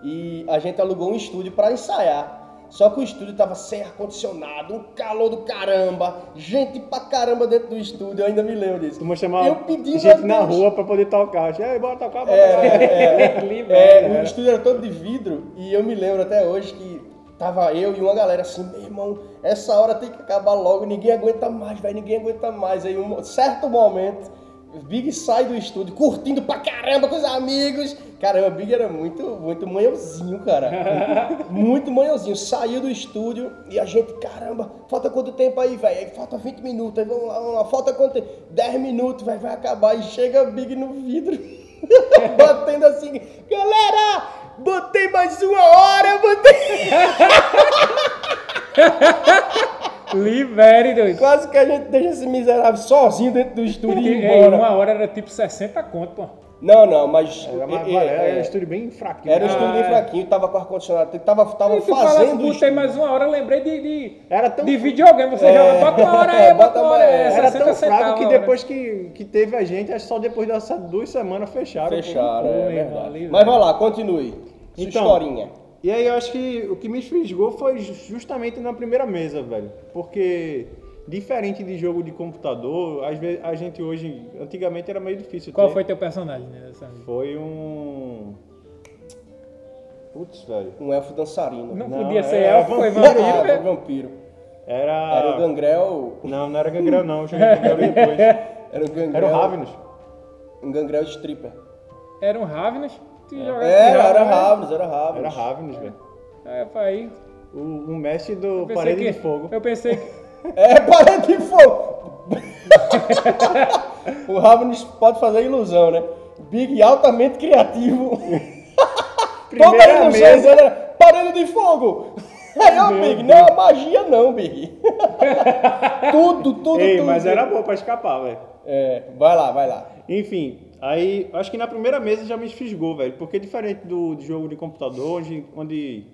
Speaker 1: E a gente alugou um estúdio pra ensaiar. Só que o estúdio tava sem ar-condicionado, um calor do caramba, gente pra caramba dentro do estúdio, eu ainda me lembro disso.
Speaker 3: tu vou chamar
Speaker 1: Eu pedi
Speaker 3: gente na
Speaker 1: Deus.
Speaker 3: rua pra poder tocar. E aí, bora tocar, bora
Speaker 1: É,
Speaker 3: tocar.
Speaker 1: é, [laughs] é, [laughs]
Speaker 2: né?
Speaker 1: o estúdio era todo de vidro e eu me lembro até hoje que tava eu e uma galera assim, meu irmão, essa hora tem que acabar logo, ninguém aguenta mais, velho, ninguém aguenta mais. Aí um certo momento, Big sai do estúdio curtindo pra caramba com os amigos. Caramba, o Big era muito, muito manhãozinho, cara. [laughs] muito manhãozinho. Saiu do estúdio e a gente, caramba, falta quanto tempo aí, velho? Falta 20 minutos, aí vamos lá, vamos lá. Falta quanto tempo? 10 minutos, vai, vai acabar. E chega o Big no vidro. [laughs] Batendo assim, galera, botei mais uma hora, botei. [laughs]
Speaker 2: Libere, doido.
Speaker 1: Quase que a gente deixa esse miserável sozinho dentro do estúdio e
Speaker 2: Ei,
Speaker 1: embora.
Speaker 2: uma hora era tipo 60 conto, pô.
Speaker 1: Não, não, mas.
Speaker 3: Era, mais
Speaker 1: é, é,
Speaker 3: era um estúdio bem fraquinho.
Speaker 1: era um estúdio bem
Speaker 2: Ah, é.
Speaker 1: fraquinho, tava com ar-condicionado, tava, tava
Speaker 2: E tu
Speaker 1: fazendo. o
Speaker 2: botei mais uma hora, eu lembrei de, de,
Speaker 3: Era tão
Speaker 2: de videogame. Você
Speaker 1: É.
Speaker 2: joga, bota uma hora aí,
Speaker 1: É,
Speaker 2: bota uma hora aí.
Speaker 3: Era
Speaker 2: 60
Speaker 3: tão fraco que depois que, que teve a gente, acho que só depois dessas duas semanas fecharam. pô.
Speaker 1: Fecharam,
Speaker 2: Pô,
Speaker 1: é verdade. Mas
Speaker 2: velho.
Speaker 1: vai lá, continue. Sua
Speaker 3: Então,
Speaker 1: historinha.
Speaker 3: E aí eu acho que o que me fisgou foi ju- justamente na primeira mesa, velho. Porque, diferente de jogo de computador, às vezes a gente hoje, antigamente era meio difícil
Speaker 2: Qual
Speaker 3: ter.
Speaker 2: foi teu personagem né?
Speaker 3: Foi um... Putz, velho.
Speaker 1: Um elfo dançarino.
Speaker 2: Não,
Speaker 3: Não,
Speaker 2: podia ser
Speaker 3: é
Speaker 2: elfo, foi
Speaker 3: vampiro.
Speaker 2: vampiro.
Speaker 1: Ah, era vampiro.
Speaker 3: Era...
Speaker 1: Era o gangrel.
Speaker 3: Não, não era Gangrel não, eu joguei Gangrel depois.
Speaker 1: Era o gangrel.
Speaker 3: Era o Ravenous.
Speaker 1: Um gangrel stripper.
Speaker 2: Era um Ravenous. Tu jogasse
Speaker 1: Era, era
Speaker 2: né?
Speaker 1: Ravens, era Ravens.
Speaker 3: Era Ravenous, velho.
Speaker 2: É, foi aí.
Speaker 3: O, o mestre do Parede
Speaker 2: que-
Speaker 3: de Fogo.
Speaker 2: Eu pensei que... [laughs]
Speaker 1: É, parede de fogo! [laughs] o Ravens pode fazer ilusão, né? Big altamente criativo. [laughs] Toda
Speaker 3: Primeira
Speaker 1: ilusão era parede de fogo! Aí, ó, Big, não é magia não, Big. tudo, tudo,
Speaker 3: Ei,
Speaker 1: tudo.
Speaker 3: mas era bom pra escapar, velho.
Speaker 1: É, vai lá, vai lá.
Speaker 3: Enfim, aí acho que na primeira mesa já me fisgou, velho. Porque diferente do, de jogo de computador, onde, onde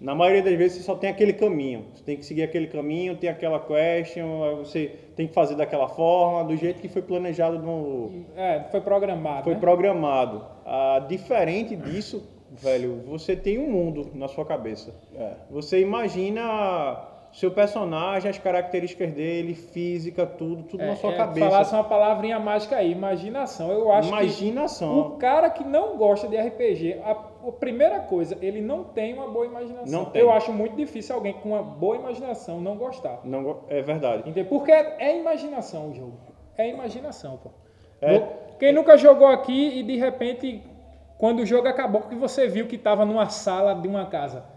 Speaker 3: na maioria das vezes você só tem aquele caminho. Você tem que seguir aquele caminho, tem aquela question, aí você tem que fazer daquela forma, do jeito que foi planejado no.
Speaker 2: É, foi programado,
Speaker 3: Foi
Speaker 2: né?
Speaker 3: programado. Ah, diferente disso, velho, você tem um mundo na sua cabeça.
Speaker 1: É.
Speaker 3: Você imagina seu personagem, as características dele, física, tudo, tudo
Speaker 2: É,
Speaker 3: na sua
Speaker 2: é,
Speaker 3: cabeça.
Speaker 2: Falasse uma palavrinha mágica aí, imaginação. Eu acho que
Speaker 3: Imaginação.
Speaker 2: o cara que não gosta de RPG, a, a primeira coisa, ele não tem uma boa imaginação.
Speaker 3: Não tem.
Speaker 2: Eu acho muito difícil alguém com uma boa imaginação não gostar.
Speaker 3: Não, é verdade.
Speaker 2: Entendeu? Porque é, é imaginação o jogo. É imaginação, pô.
Speaker 3: É.
Speaker 2: Quem nunca jogou aqui e de repente, quando o jogo acabou, que você viu que tava numa sala de uma casa.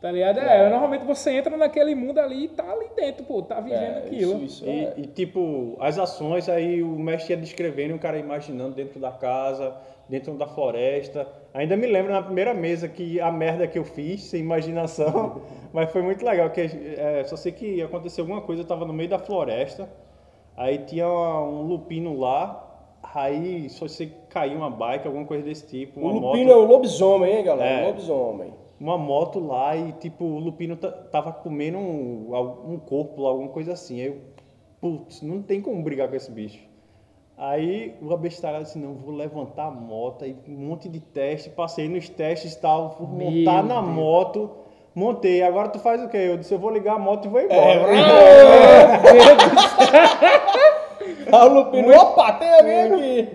Speaker 2: Tá ligado? É, normalmente você entra naquele mundo ali e tá ali dentro, pô, tá vivendo
Speaker 1: É,
Speaker 2: aquilo.
Speaker 1: Isso, isso
Speaker 3: E,
Speaker 1: é.
Speaker 3: e, tipo, as ações aí o mestre ia descrevendo e o cara imaginando dentro da casa, dentro da floresta. Ainda me lembro na primeira mesa que a merda que eu fiz, sem imaginação, [laughs] mas foi muito legal, que é, só sei que aconteceu alguma coisa, eu tava no meio da floresta, aí tinha um lupino lá, aí só sei que caiu uma bike, alguma coisa desse tipo,
Speaker 1: O
Speaker 3: uma
Speaker 1: Lupino
Speaker 3: moto.
Speaker 1: é um lobisomem, hein, galera?
Speaker 3: É.
Speaker 1: Lobisomem.
Speaker 3: Uma moto lá e, tipo, o Lupino ta- tava comendo um, um corpo lá, alguma coisa assim. Aí eu, putz, não tem como brigar com esse bicho. Aí o abestalhado disse, não, vou levantar a moto, aí um monte de teste, passei nos testes e tal, vou
Speaker 2: Meu
Speaker 3: montar na
Speaker 2: Deus.
Speaker 3: moto, montei. Agora tu faz o quê? Eu disse, eu vou ligar a moto e vou
Speaker 1: É, [laughs]
Speaker 3: embora.
Speaker 1: Ah, o Lupino, opa, tem alguém aqui.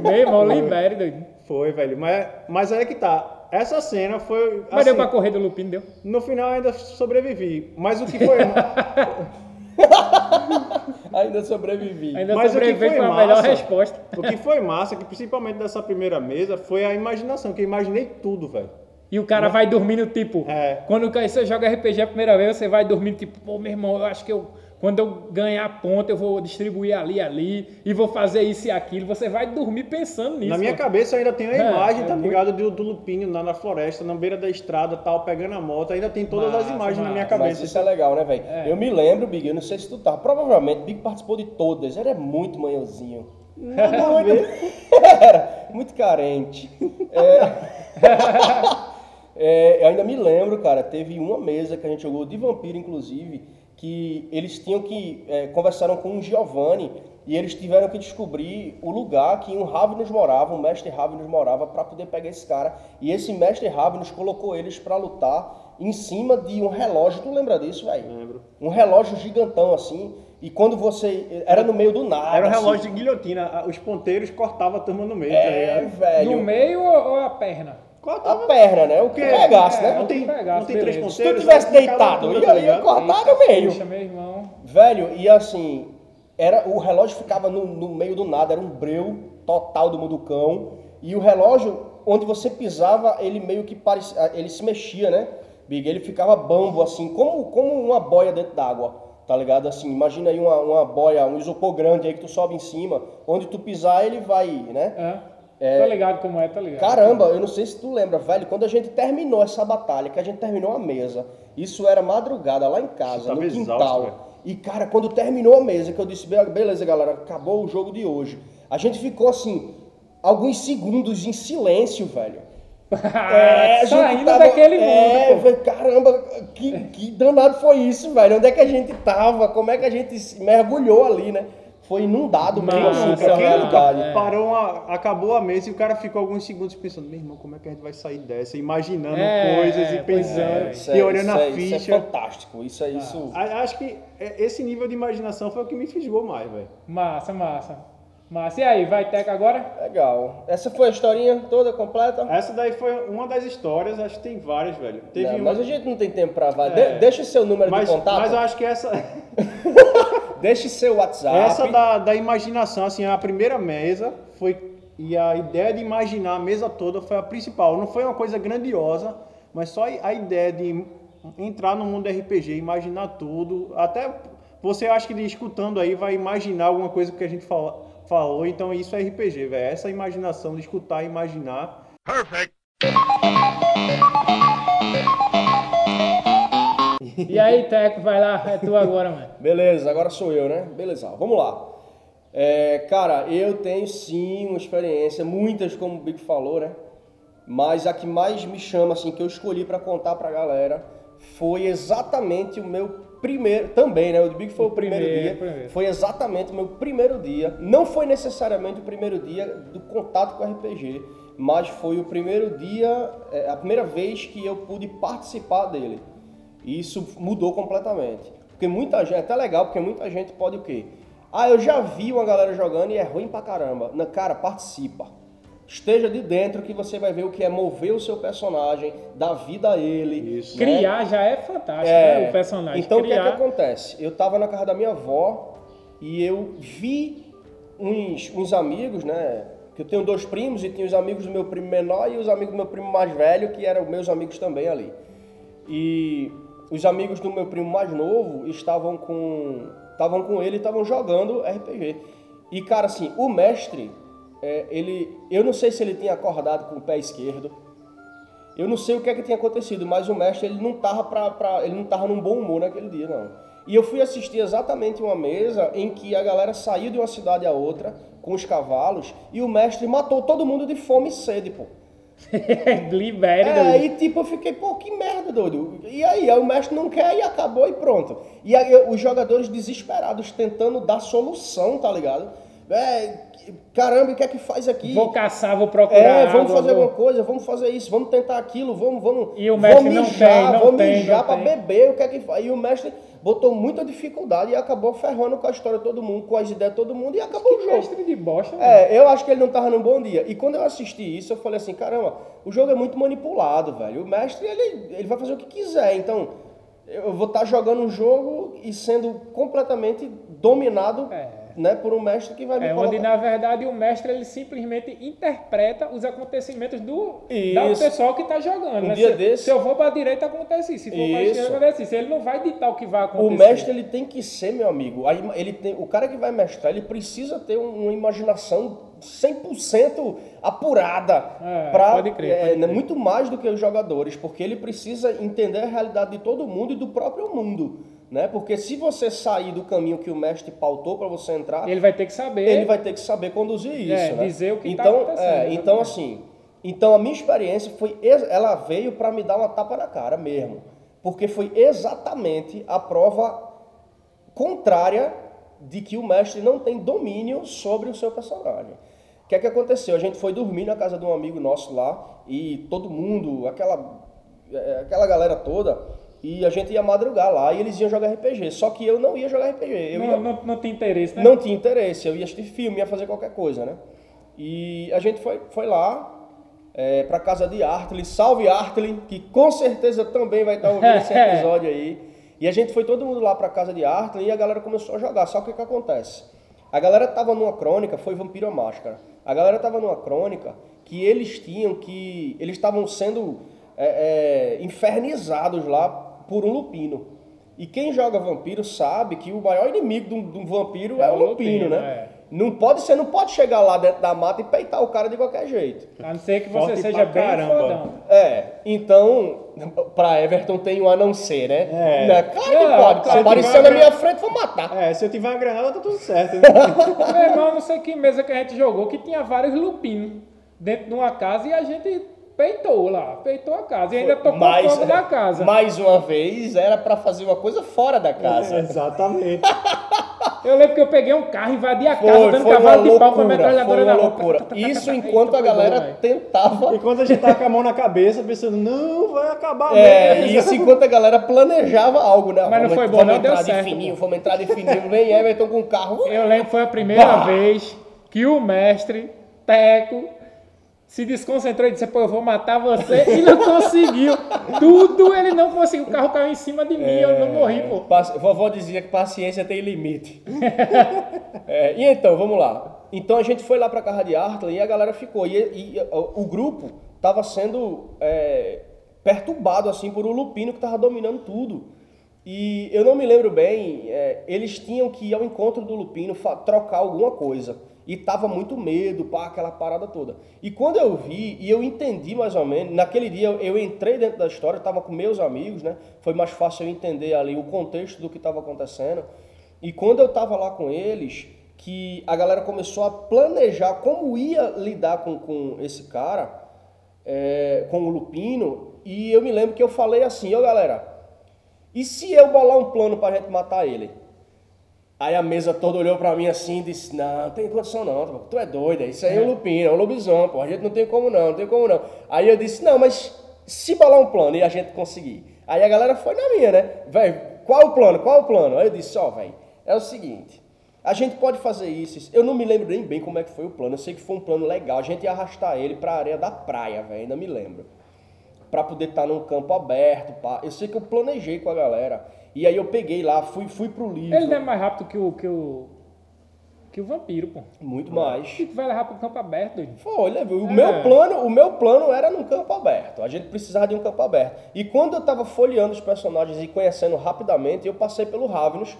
Speaker 2: Meu irmão, libere, doido.
Speaker 3: Foi, velho. Mas, mas aí é que tá. Essa cena foi.
Speaker 2: Mas
Speaker 3: assim,
Speaker 2: deu pra correr do Lupin, deu?
Speaker 3: No final ainda sobrevivi. Mas o que foi. [laughs] [laughs]
Speaker 1: Ainda sobrevivi.
Speaker 2: Ainda
Speaker 3: Mas o que foi
Speaker 2: foi a melhor
Speaker 3: massa-
Speaker 2: resposta.
Speaker 3: o que foi massa, que principalmente dessa primeira mesa, foi a imaginação, que eu imaginei tudo, velho.
Speaker 2: E o cara vai dormindo, tipo,
Speaker 3: É.
Speaker 2: quando você joga RPG a primeira vez, você vai dormindo, tipo, pô, meu irmão, eu acho que eu, quando eu ganhar ponto, eu vou distribuir ali, ali, e vou fazer isso e aquilo. Você vai dormir pensando nisso.
Speaker 3: Na minha
Speaker 2: pô.
Speaker 3: cabeça eu ainda tenho a
Speaker 2: É,
Speaker 3: imagem,
Speaker 2: é
Speaker 3: tá
Speaker 2: muito-
Speaker 3: ligado? Do, do Lupinho lá na floresta, na beira da estrada, tal, pegando a moto. Ainda tem todas as
Speaker 2: Massa,
Speaker 3: imagens na minha
Speaker 2: massa.
Speaker 1: Mas
Speaker 3: cabeça.
Speaker 1: isso é legal, né, velho? Eu me lembro, Big, eu não sei se tu tá. Provavelmente, Big participou de todas. Ele é muito manhãozinho.
Speaker 3: Nada ver. [laughs]
Speaker 1: Era muito carente. É... [laughs] É, eu ainda me lembro, cara, teve uma mesa que a gente jogou de vampiro, inclusive, que eles tinham que. é, conversaram com o Giovanni e eles tiveram que descobrir o lugar que um Ravenous morava, um mestre Ravenous morava, para poder pegar esse cara. E esse mestre Ravenous colocou eles para lutar em cima de um relógio. Tu lembra disso, velho?
Speaker 3: Lembro.
Speaker 1: Um relógio gigantão assim. E quando você. Era no meio do nada.
Speaker 3: Era um
Speaker 1: assim.
Speaker 3: relógio de guilhotina. Os ponteiros cortavam a turma no meio, tá
Speaker 1: É,
Speaker 3: ligado?
Speaker 1: velho.
Speaker 2: No meio ou a perna?
Speaker 1: A perna, né? O que pegasse,
Speaker 2: é,
Speaker 1: né?
Speaker 3: Não tem,
Speaker 2: pegasse,
Speaker 3: não tem três
Speaker 2: beleza.
Speaker 1: Se tu
Speaker 3: ponteiros.
Speaker 1: tivesse deitado, ia,
Speaker 3: tá
Speaker 1: ia
Speaker 3: ligado?
Speaker 1: cortar no meio.
Speaker 2: Meu irmão.
Speaker 1: Velho, e assim, era, o relógio ficava no, no meio do nada, era um breu total do Munducão. E o relógio, onde você pisava, ele meio que parecia. Ele se mexia, né? Big, ele ficava bambo, assim, como, como uma boia dentro d'água. Tá ligado? Assim, imagina aí uma, uma boia, um isopor grande aí que tu sobe em cima. Onde tu pisar, ele vai, né?
Speaker 2: É. Tá ligado como é, tá ligado?
Speaker 1: Caramba, eu não sei se tu lembra, velho, quando a gente terminou essa batalha, que a gente terminou a mesa, isso era madrugada lá em casa,
Speaker 3: tava
Speaker 1: no
Speaker 3: exausto,
Speaker 1: quintal.
Speaker 3: velho.
Speaker 1: e cara, quando terminou a mesa, que eu disse, "Be- beleza, galera, acabou o jogo de hoje. A gente ficou assim, alguns segundos em silêncio, velho. [laughs] É, a gente
Speaker 2: Saindo
Speaker 1: tava-
Speaker 2: daquele mundo,
Speaker 1: É, velho, caramba, que, que danado foi isso, velho? Onde é que a gente tava? Como é que a gente se mergulhou ali, né? Foi inundado assim, pela
Speaker 2: quem
Speaker 1: realidade.
Speaker 2: nunca- É.
Speaker 3: Parou uma, acabou a mesa e o cara ficou alguns segundos pensando, meu irmão, como é que a gente vai sair dessa? Imaginando
Speaker 2: É,
Speaker 3: coisas
Speaker 2: é,
Speaker 3: e
Speaker 2: pois
Speaker 3: pensando
Speaker 2: é.
Speaker 1: Isso
Speaker 3: e
Speaker 1: é-
Speaker 3: olhando
Speaker 1: isso
Speaker 3: a
Speaker 1: é- Isso é
Speaker 3: ficha.
Speaker 1: fantástico, isso é isso.
Speaker 3: A- Acho que é- esse nível de imaginação foi o que me fisgou mais, velho.
Speaker 2: Massa, massa. Massa. E aí, vai Teca agora?
Speaker 1: Legal. Essa foi a historinha toda completa?
Speaker 3: Essa daí foi uma das histórias, acho que tem várias, velho. Teve
Speaker 1: Não,
Speaker 3: uma-
Speaker 1: mas a gente não tem tempo pra vai.
Speaker 3: É.
Speaker 1: De- deixa seu número
Speaker 3: mas,
Speaker 1: de contato.
Speaker 3: mas eu acho que essa, [laughs]
Speaker 1: Deixe seu WhatsApp.
Speaker 3: essa da, da imaginação, assim, a primeira mesa foi. E a ideia de imaginar a mesa toda foi a principal. Não foi uma coisa grandiosa, mas só a ideia de entrar no mundo RPG, imaginar tudo. Até você acha que escutando aí vai imaginar alguma coisa que a gente fala, falou. Então isso é RPG, velho. Essa imaginação de escutar e imaginar.
Speaker 4: Perfect.
Speaker 2: E aí, Teco, vai lá, é tu agora, mano. [laughs]
Speaker 1: Beleza, agora sou eu, né? Beleza, vamos lá. É, cara, eu tenho sim uma experiência, muitas como o Big falou, né? Mas a que mais me chama, assim, que eu escolhi pra contar pra galera, foi exatamente o meu primeiro, também, né? O Big foi o primeiro,
Speaker 2: Primeiro,
Speaker 1: dia,
Speaker 2: primeiro.
Speaker 1: foi exatamente o meu primeiro dia. Não foi necessariamente o primeiro dia do contato com o RPG, mas foi o primeiro dia, é, a primeira vez que eu pude participar dele. E isso mudou completamente. Porque muita gente, é até legal, porque muita gente pode o quê? Ah, eu já vi uma galera jogando e é ruim pra caramba. Na, cara, participa. Esteja de dentro que você vai ver o que é mover o seu personagem, dar vida a ele.
Speaker 3: Isso.
Speaker 1: né?
Speaker 2: Criar já é fantástico,
Speaker 1: É,
Speaker 2: né? O personagem.
Speaker 1: Então o que, é que
Speaker 2: Criar...
Speaker 1: acontece? Eu tava na casa da minha avó e eu vi uns, uns amigos, né? Que eu tenho dois primos e tinha os amigos do meu primo menor e os amigos do meu primo mais velho, que eram meus amigos também ali. E os amigos do meu primo mais novo estavam com estavam com ele e estavam jogando RPG. E cara, assim, o mestre, é, ele, eu não sei se ele tinha acordado com o pé esquerdo. Eu não sei o que é que tinha acontecido, mas o mestre ele não tava pra, pra- ele não tava num bom humor naquele dia não. E eu fui assistir exatamente uma mesa em que a galera saiu de uma cidade a outra com os cavalos e o mestre matou todo mundo de fome e sede, pô. [laughs]
Speaker 2: Libere,
Speaker 1: É,
Speaker 2: doido.
Speaker 1: aí tipo eu fiquei, pô, que merda, doido. E aí, aí o mestre não quer e acabou e pronto. E aí os jogadores desesperados tentando dar solução, tá ligado? É, caramba, o que é que faz aqui?
Speaker 2: Vou caçar, vou procurar.
Speaker 1: É, vamos
Speaker 2: água,
Speaker 1: fazer
Speaker 2: vou-
Speaker 1: alguma coisa, vamos fazer isso, vamos tentar aquilo, vamos, vamos.
Speaker 2: E o mestre
Speaker 1: vou
Speaker 2: não
Speaker 1: mijar,
Speaker 2: tem, não
Speaker 1: vou
Speaker 2: tem,
Speaker 1: mijar
Speaker 2: tem.
Speaker 1: beber, o que é que faz? E o mestre botou muita dificuldade e acabou ferrando com a história de todo mundo, com as ideias de todo mundo e acabou o
Speaker 2: Que
Speaker 1: jogo.
Speaker 2: mestre de bosta, mano.
Speaker 1: É, eu acho que ele não tava num bom dia. E quando eu assisti isso, eu falei assim, caramba, o jogo é muito manipulado, velho. O mestre, ele, ele vai fazer o que quiser. Então, eu vou estar jogando um jogo e sendo completamente dominado
Speaker 2: É.
Speaker 1: né, por um mestre que vai me
Speaker 2: É
Speaker 1: colocar...
Speaker 2: onde, na verdade, o mestre ele simplesmente interpreta os acontecimentos do, da pessoal que está jogando.
Speaker 1: Um
Speaker 2: né?
Speaker 1: dia
Speaker 2: se,
Speaker 1: desse-
Speaker 2: se eu vou para a direita, acontece isso. Se for para a esquerda, acontece isso. Ele não vai ditar o que vai acontecer.
Speaker 1: O mestre ele tem que ser, meu amigo. Ele tem, o cara que vai mestrar, ele precisa ter um- uma imaginação 100% apurada.
Speaker 2: É, crer,
Speaker 1: é, né,
Speaker 2: crer.
Speaker 1: muito mais do que os jogadores, porque ele precisa entender a realidade de todo mundo e do próprio mundo. Né? Porque se você sair do caminho que o mestre pautou para você entrar,
Speaker 2: Ele vai ter que saber.
Speaker 1: ele vai ter que saber conduzir isso,
Speaker 2: É,
Speaker 1: né?
Speaker 2: dizer o que tá
Speaker 1: então,
Speaker 2: acontecendo,
Speaker 1: é, então assim, então a minha experiência foi, ela veio para me dar uma tapa na cara mesmo, porque foi exatamente a prova contrária de que o mestre não tem domínio sobre o seu personagem. O que é que aconteceu? A gente foi dormir na casa de um amigo nosso lá e todo mundo, aquela, eh, aquela galera toda, e a gente ia madrugar lá e eles iam jogar RPG. Só que eu não ia jogar RPG. Eu
Speaker 2: não,
Speaker 1: ia
Speaker 2: não, não tem interesse, né?
Speaker 1: não tinha interesse, eu ia assistir filme, ia fazer qualquer coisa, né? E a gente foi, foi lá é, pra casa de Artley, salve Artley, que com certeza também vai estar ouvindo esse [laughs] episódio aí. E a gente foi todo mundo lá pra casa de Artley e a galera começou a jogar. Só que o que acontece? A galera tava numa crônica, foi Vampiro à Máscara. A galera tava numa crônica que eles tinham que. Eles estavam sendo é, é, infernizados lá por um lupino. E quem joga vampiro sabe que o maior inimigo de um, de um vampiro é,
Speaker 2: É
Speaker 1: o lupino,
Speaker 2: lupino,
Speaker 1: né? Não pode, você não pode chegar lá dentro da mata e peitar o cara de qualquer jeito.
Speaker 2: A não ser que você
Speaker 3: Forte
Speaker 2: seja bem
Speaker 3: caramba.
Speaker 2: fodão.
Speaker 1: É, então, [laughs] pra Everton tem um a não ser, né?
Speaker 3: É.
Speaker 1: Né? Claro que
Speaker 2: É,
Speaker 1: pode. Se aparecer na
Speaker 3: né?
Speaker 1: minha frente, vou matar.
Speaker 3: É, se eu tiver uma granada, tá tudo certo. [laughs]
Speaker 2: Meu irmão, não sei que mesa que a gente jogou que tinha vários lupinos dentro de uma casa e a gente peitou lá, peitou a casa e ainda tocou
Speaker 1: Mas-
Speaker 2: fogo na [laughs] casa.
Speaker 1: Mais uma vez, era pra fazer uma coisa fora da casa.
Speaker 3: Exatamente. [laughs]
Speaker 2: Eu lembro que eu peguei um carro, invadi a casa,
Speaker 1: Foi,
Speaker 2: dando
Speaker 1: foi
Speaker 2: cavalo de pau com a metralhadora na
Speaker 1: loucura. Isso enquanto a galera
Speaker 2: bom,
Speaker 1: tentava
Speaker 3: E quando a gente tá com a mão na cabeça, pensando, não, vai acabar
Speaker 1: É,
Speaker 3: mesmo.
Speaker 1: isso enquanto a galera planejava algo, né?
Speaker 2: Mas não foi bom, não, deu
Speaker 1: entrar de
Speaker 2: certo,
Speaker 1: fininho, vamos entrar de fininho. Vem Everton com o carro.
Speaker 2: Eu lembro que foi a primeira
Speaker 1: Bah!
Speaker 2: vez que o mestre, Teco, se desconcentrou e disse, pô, eu vou matar você, e não [laughs] conseguiu. Tudo ele não conseguiu. O carro caiu em cima de mim, eu não morri, pô.
Speaker 1: Paci- Vovó dizia que paciência tem limite. [laughs] É, e então, vamos lá. Então a gente foi lá pra casa de Artley e a galera ficou. E, e, o, o grupo tava sendo é, perturbado assim por um lupino que tava dominando tudo. E eu não me lembro bem, é, eles tinham que ir ao encontro do lupino trocar alguma coisa. E tava muito medo, pá, aquela parada toda. E quando eu vi, e eu entendi mais ou menos, naquele dia eu, entrei dentro da história, tava com meus amigos, né? Foi mais fácil eu entender ali o contexto do que estava acontecendo. E quando eu tava lá com eles, que a galera começou a planejar como ia lidar com, com esse cara, é, com o Lupino, e eu me lembro que eu falei assim, ô galera, e se eu bolar um plano pra gente matar ele? Aí a mesa toda olhou pra mim assim e disse, não, não tem condição não, tu é doida, isso aí é um lupino, é um lobisomem, pô, a gente não tem como não, não tem como não. Aí eu disse, não, mas se bolar um plano e a gente conseguir? Aí a galera foi na minha, né? Velho, qual o plano, qual o plano? Aí eu disse, ó, velho, é o seguinte, a gente pode fazer isso, isso- eu não me lembro nem bem como é que foi o plano, eu sei que foi um plano legal, a gente ia arrastar ele pra areia da praia, velho, ainda me lembro para poder estar num campo aberto, pá. Eu sei que eu planejei com a galera. E aí eu peguei lá, fui, fui pro livro.
Speaker 2: Ele não é mais rápido que o, que o, que o vampiro, pô.
Speaker 1: Muito mais.
Speaker 2: Que vai levar pro campo aberto, doido.
Speaker 1: Foi, viu? O
Speaker 2: É.
Speaker 1: meu plano, o meu plano era num campo aberto. A gente precisava de um campo aberto. E quando eu tava folheando os personagens e conhecendo rapidamente, eu passei pelo Ravenous,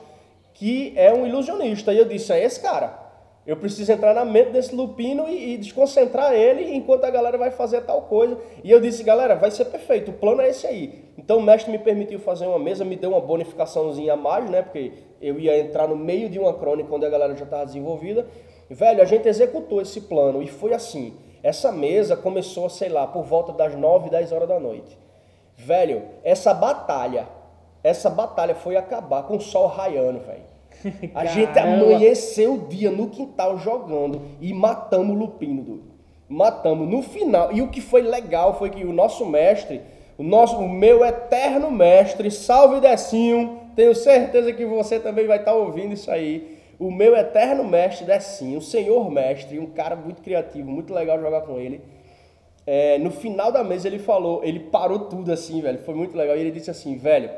Speaker 1: que é um ilusionista. E eu disse, é esse cara. Eu preciso entrar na mente desse lupino e, e desconcentrar ele enquanto a galera vai fazer tal coisa. E eu disse, galera, vai ser perfeito, o plano é esse aí. Então o mestre me permitiu fazer uma mesa, me deu uma bonificaçãozinha a mais, né? Porque eu ia entrar no meio de uma crônica onde a galera já estava desenvolvida. Velho, a gente executou esse plano e foi assim. Essa mesa começou, sei lá, por volta das 9, 10 horas da noite. Velho, essa batalha, essa batalha foi acabar com o sol raiando, velho. [laughs] A gente amanheceu o dia no quintal jogando e matamos o Lupino, doido. Matamos. No final, e o que foi legal foi que o nosso mestre, o nosso, o meu eterno mestre, salve Decinho, Tenho certeza que você também vai estar ouvindo isso aí. O meu eterno mestre Dessim, o senhor mestre, um cara muito criativo, muito legal jogar com ele. É, no final da mesa ele falou, ele parou tudo assim, velho. Foi muito legal. E ele disse assim, velho,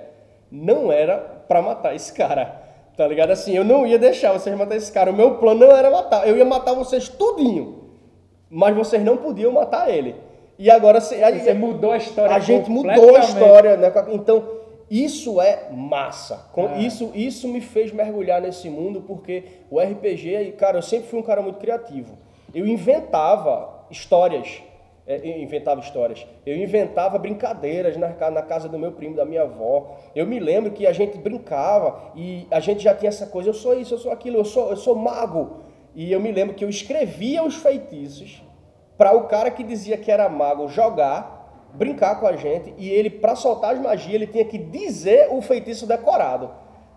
Speaker 1: não era pra matar esse cara. Tá ligado? Assim, eu não ia deixar vocês matar esse cara. O meu plano não era matar. Eu ia matar vocês tudinho. Mas vocês não podiam matar ele. E agora se- aí-
Speaker 2: Você mudou a história
Speaker 1: a gente mudou a história, né? Então, isso é massa. Com-
Speaker 2: É.
Speaker 1: Isso, isso me fez mergulhar nesse mundo, porque o RPG, cara, eu sempre fui um cara muito criativo. Eu inventava histórias. É, inventava histórias. Eu inventava brincadeiras na, na casa do meu primo, da minha avó. Eu me lembro que a gente brincava e a gente já tinha essa coisa, eu sou isso, eu sou aquilo, eu sou, eu sou mago. E eu me lembro que eu escrevia os feitiços para o cara que dizia que era mago jogar, brincar com a gente, e ele, para soltar as magias, ele tinha que dizer o feitiço decorado.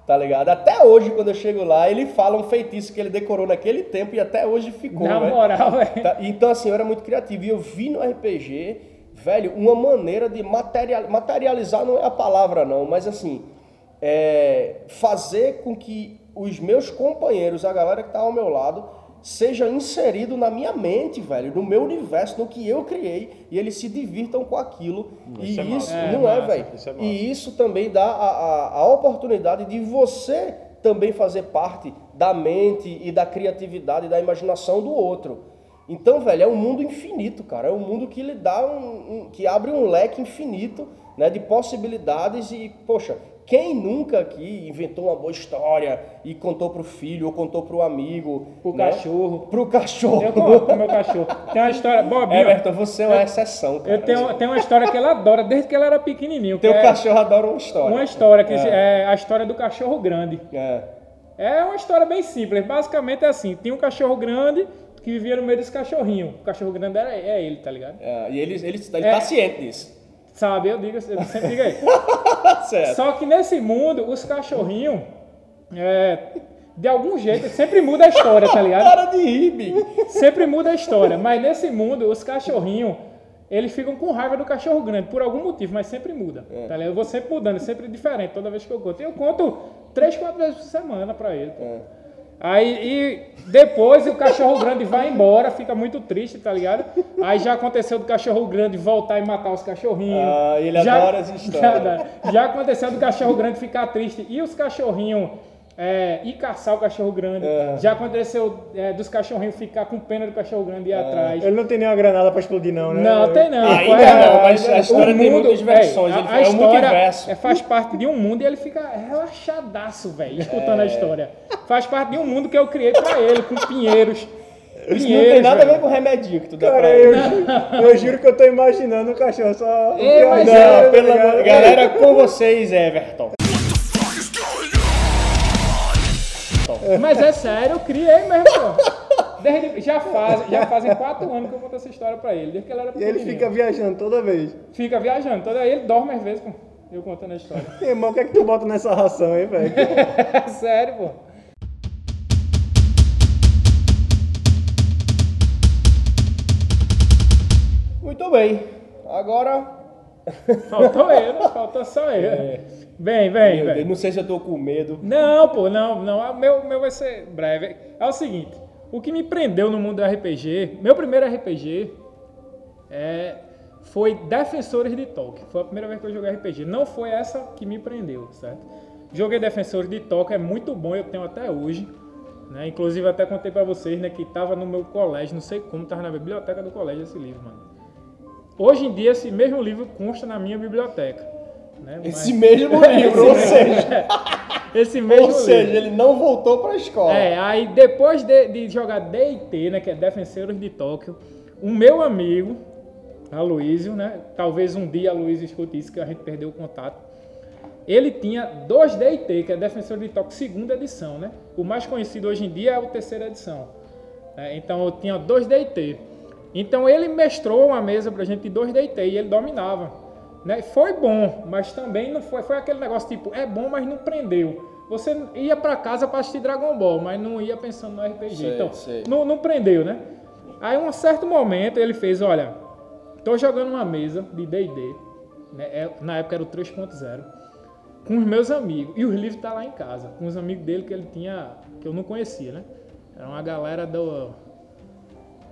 Speaker 1: Tá ligado? Até hoje, quando eu chego lá, ele fala um feitiço que ele decorou naquele tempo e até hoje ficou.
Speaker 2: Na
Speaker 1: velho.
Speaker 2: moral, velho.
Speaker 1: Tá? Então, assim, eu era muito criativo. E eu vi no RPG, velho, uma maneira de material, materializar não é a palavra, não, mas assim, é, fazer com que os meus companheiros, a galera que tá ao meu lado, seja inserido na minha mente, velho, no meu universo, no que eu criei, e eles se divirtam com aquilo.
Speaker 3: Isso
Speaker 1: e
Speaker 3: é
Speaker 1: isso.
Speaker 2: É,
Speaker 1: não é,
Speaker 2: massa,
Speaker 1: velho.
Speaker 3: isso é.
Speaker 1: E isso também dá a, a, a oportunidade de você também fazer parte da mente e da criatividade e da imaginação do outro. Então, velho, é um mundo infinito, cara. É um mundo que lhe dá um, um- que abre um leque infinito, né, de possibilidades e, poxa, quem nunca aqui inventou uma boa história e contou pro filho ou contou pro amigo,
Speaker 2: Pro
Speaker 1: né?
Speaker 2: cachorro.
Speaker 1: pro cachorro.
Speaker 2: Eu conto pro meu cachorro. Tem uma história. Bobinho.
Speaker 1: Everton, você é uma exceção, cara.
Speaker 2: Eu tenho, tenho uma história que ele adora desde que ele era pequenininho.
Speaker 1: Teu
Speaker 2: é
Speaker 1: cachorro adora uma história.
Speaker 2: Uma história que é. a história do cachorro grande.
Speaker 1: É.
Speaker 2: É uma história bem simples. Basicamente é assim: tinha um cachorro grande que vivia no meio desse cachorrinho. O cachorro grande era é ele, tá ligado?
Speaker 1: É, e ele, ele, ele
Speaker 2: É.
Speaker 1: tá ciente disso.
Speaker 2: Sabe? Eu digo, eu sempre digo aí. [laughs] Só que nesse mundo, os cachorrinhos, é, de algum jeito, sempre muda a história, tá ligado? [laughs]
Speaker 1: Para de rir, Big.
Speaker 2: Sempre muda a história. Mas nesse mundo, os cachorrinhos, eles ficam com raiva do cachorro grande, por algum motivo, mas sempre muda. Tá ligado? Eu vou sempre mudando, é sempre diferente toda vez que eu conto. E eu conto três, quatro vezes por semana pra ele. Aí e depois o cachorro grande vai embora, fica muito triste, tá ligado? Aí já aconteceu do cachorro grande voltar e matar os cachorrinhos.
Speaker 1: Ah, ele
Speaker 2: já,
Speaker 1: adora essa história. [laughs]
Speaker 2: Já, já aconteceu do cachorro grande ficar triste e os cachorrinhos é, ir caçar o cachorro grande.
Speaker 1: É.
Speaker 2: Já aconteceu é, dos cachorrinhos ficar com pena do cachorro grande e ir
Speaker 1: É.
Speaker 2: atrás.
Speaker 3: Ele não tem nenhuma granada pra explodir, não, né?
Speaker 2: Não, tem não.
Speaker 1: Ainda
Speaker 2: é,
Speaker 1: não, mas a história
Speaker 2: o
Speaker 1: tem muitas versões,
Speaker 2: é,
Speaker 1: ele
Speaker 2: a,
Speaker 1: é
Speaker 2: a
Speaker 1: um
Speaker 2: história é, faz parte de um mundo e ele fica relaxadaço, velho, escutando a
Speaker 1: É.
Speaker 2: história. Faz parte de um mundo que eu criei pra ele, com pinheiros.
Speaker 1: Isso
Speaker 2: pinheiros,
Speaker 1: não tem nada a ver com o remedinho que tu dá pra
Speaker 3: Cara,
Speaker 1: ele.
Speaker 3: eu, eu juro que eu tô imaginando o cachorro só.
Speaker 2: É, é,
Speaker 1: Não, pelo
Speaker 3: tá ligado?
Speaker 1: Galera, com vocês, Everton.
Speaker 2: Mas é sério, eu criei mesmo, pô. Desde- já, faz, já fazem quatro anos que eu conto essa história pra ele, desde que ele era
Speaker 3: E ele fica viajando toda vez.
Speaker 2: Fica viajando, toda ele dorme às vezes, pô. Eu contando a história.
Speaker 3: Irmão, o que é que tu bota nessa ração aí, velho?
Speaker 2: É [laughs] sério, pô.
Speaker 1: Muito bem. Agora,
Speaker 2: Faltou eu, né? faltou só eu. Vem, vem,
Speaker 1: meu
Speaker 2: vem.
Speaker 1: Deus, não sei se eu tô com medo.
Speaker 2: Não, pô, não, não. O meu, o meu vai ser breve. É o seguinte: o que me prendeu no mundo do RPG, meu primeiro RPG é, foi Defensores de Tóquio. Foi a primeira vez que eu joguei RPG. Não foi essa que me prendeu, certo? Joguei Defensores de Tóquio, é muito bom, eu tenho até hoje. Né? Inclusive, até contei pra vocês né, que tava no meu colégio, não sei como, tava na biblioteca do colégio esse livro, mano. Hoje em dia, esse mesmo livro consta na minha biblioteca. Né?
Speaker 1: Esse mesmo [laughs] livro, ou seja, [laughs]
Speaker 2: esse mesmo
Speaker 1: ou seja,
Speaker 2: livro.
Speaker 1: ele não voltou pra escola.
Speaker 2: É, aí depois de, de jogar D&T, né, que é Defensores de Tóquio, o meu amigo, Aloysio, né, talvez um dia Aloysio escute isso, que a gente perdeu o contato, ele tinha dois D&T, que é Defensores de Tóquio, segunda edição, né? O mais conhecido hoje em dia é o terceira edição. É, então eu tinha dois D&T. Então ele mestrou uma mesa pra gente de dois D&T e ele dominava. Né? Foi bom, mas também não foi, foi aquele negócio tipo, é bom, mas não prendeu. Você ia pra casa pra assistir Dragon Ball, mas não ia pensando no RPG.
Speaker 1: Sei,
Speaker 2: então,
Speaker 1: sei.
Speaker 2: Não, não prendeu, né? Aí, um certo momento, ele fez: Olha, tô jogando uma mesa de DD, né? É- na época era o 3.0. com os meus amigos. E os livros tá lá em casa, com os amigos dele que ele tinha, que eu não conhecia, né? Era uma galera do,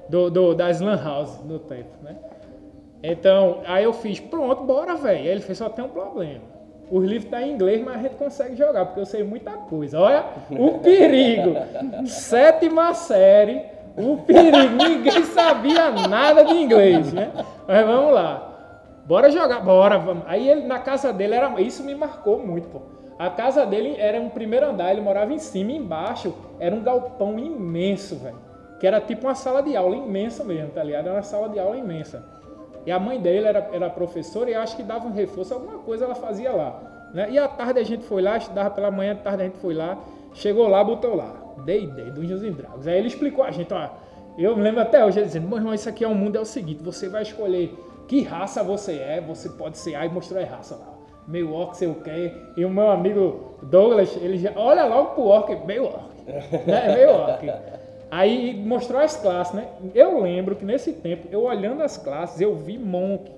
Speaker 2: do, do da Slam House no tempo, né? Então, aí eu fiz, pronto, bora, velho. Aí ele fez, só tem um problema. Os livros tá em inglês, mas a gente consegue jogar, porque eu sei muita coisa. Olha o [laughs] perigo. Sétima série, o perigo. Ninguém sabia nada de inglês, né? Mas vamos lá. Bora jogar, bora, vamos. Aí ele, na casa dele, era, isso me marcou muito, pô. A casa dele era um primeiro andar, ele morava em cima e embaixo era um galpão imenso, velho. Que era tipo uma sala de aula imensa mesmo, tá ligado? Era uma sala de aula imensa. E a mãe dele era, era professora e acho que dava um reforço, alguma coisa ela fazia lá. Né? E à tarde a gente foi lá, estudava pela manhã, à tarde a gente foi lá, chegou lá, botou lá, D&D, Dungeons and Dragons. Aí ele explicou a gente, ó, eu me lembro até hoje ele dizendo, meu irmão, isso aqui é um mundo, é o seguinte, você vai escolher que raça você é, você pode ser, aí mostrou a raça lá. Meio orc, sei o quê. E o meu amigo Douglas, ele já olha logo pro orc, meio orc. [laughs] né? Meio orc. Aí mostrou as classes, né? Eu lembro que nesse tempo, eu olhando as classes, eu vi Monk.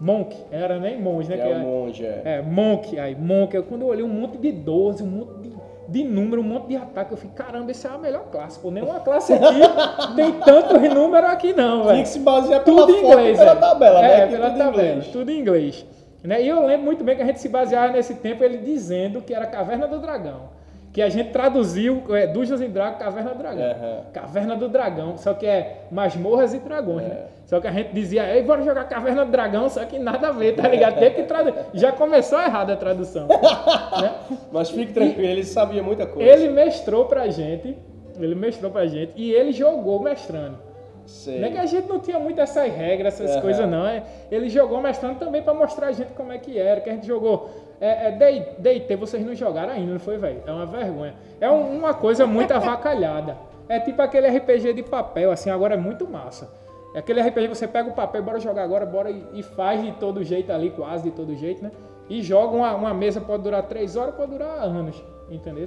Speaker 2: Monk, era nem monge, né?
Speaker 1: Que é o monge, é.
Speaker 2: É, Monk, aí, Monk. Eu, quando eu olhei um monte de 12, um monte de, de número, um monte de ataque, eu falei, caramba, essa é a melhor classe. Pô, nenhuma classe aqui [laughs] tem tanto número aqui não, velho.
Speaker 1: Tinha que se basear pela
Speaker 2: Tudo em
Speaker 1: foto
Speaker 2: inglês,
Speaker 1: pela
Speaker 2: é.
Speaker 1: tabela, né?
Speaker 2: É, pela
Speaker 1: tudo
Speaker 2: tabela,
Speaker 1: inglês.
Speaker 2: tudo em inglês. Né? E eu lembro muito bem que a gente se baseava nesse tempo ele dizendo que era Caverna do Dragão. Que a gente traduziu é, Dungeons and Dragons, Caverna do Dragão.
Speaker 1: Aham.
Speaker 2: Caverna do Dragão, só que é masmorras e dragões,
Speaker 1: É.
Speaker 2: né? Só que a gente dizia, ei, bora jogar Caverna do Dragão, só que nada a ver, tá ligado? Tem que traduzir. Já começou errada a tradução. né? [laughs]
Speaker 1: Mas fique tranquilo, ele sabia muita coisa.
Speaker 2: Ele mestrou pra gente, ele mestrou pra gente e ele jogou mestrando.
Speaker 1: Sei.
Speaker 2: Não é que a gente não tinha muito essas regras, essas
Speaker 1: Aham.
Speaker 2: coisas não. É, ele jogou mestrando também pra mostrar a gente como é que era, que a gente jogou. É, é, D&T vocês não jogaram ainda, não foi, velho? É uma vergonha. É um- uma coisa muito avacalhada. É tipo aquele RPG de papel, assim, agora é muito massa. É aquele RPG que você pega o papel, bora jogar agora, bora e, e faz de todo jeito ali, quase de todo jeito, né? E joga uma, uma mesa, pode durar três horas, pode durar anos, entendeu?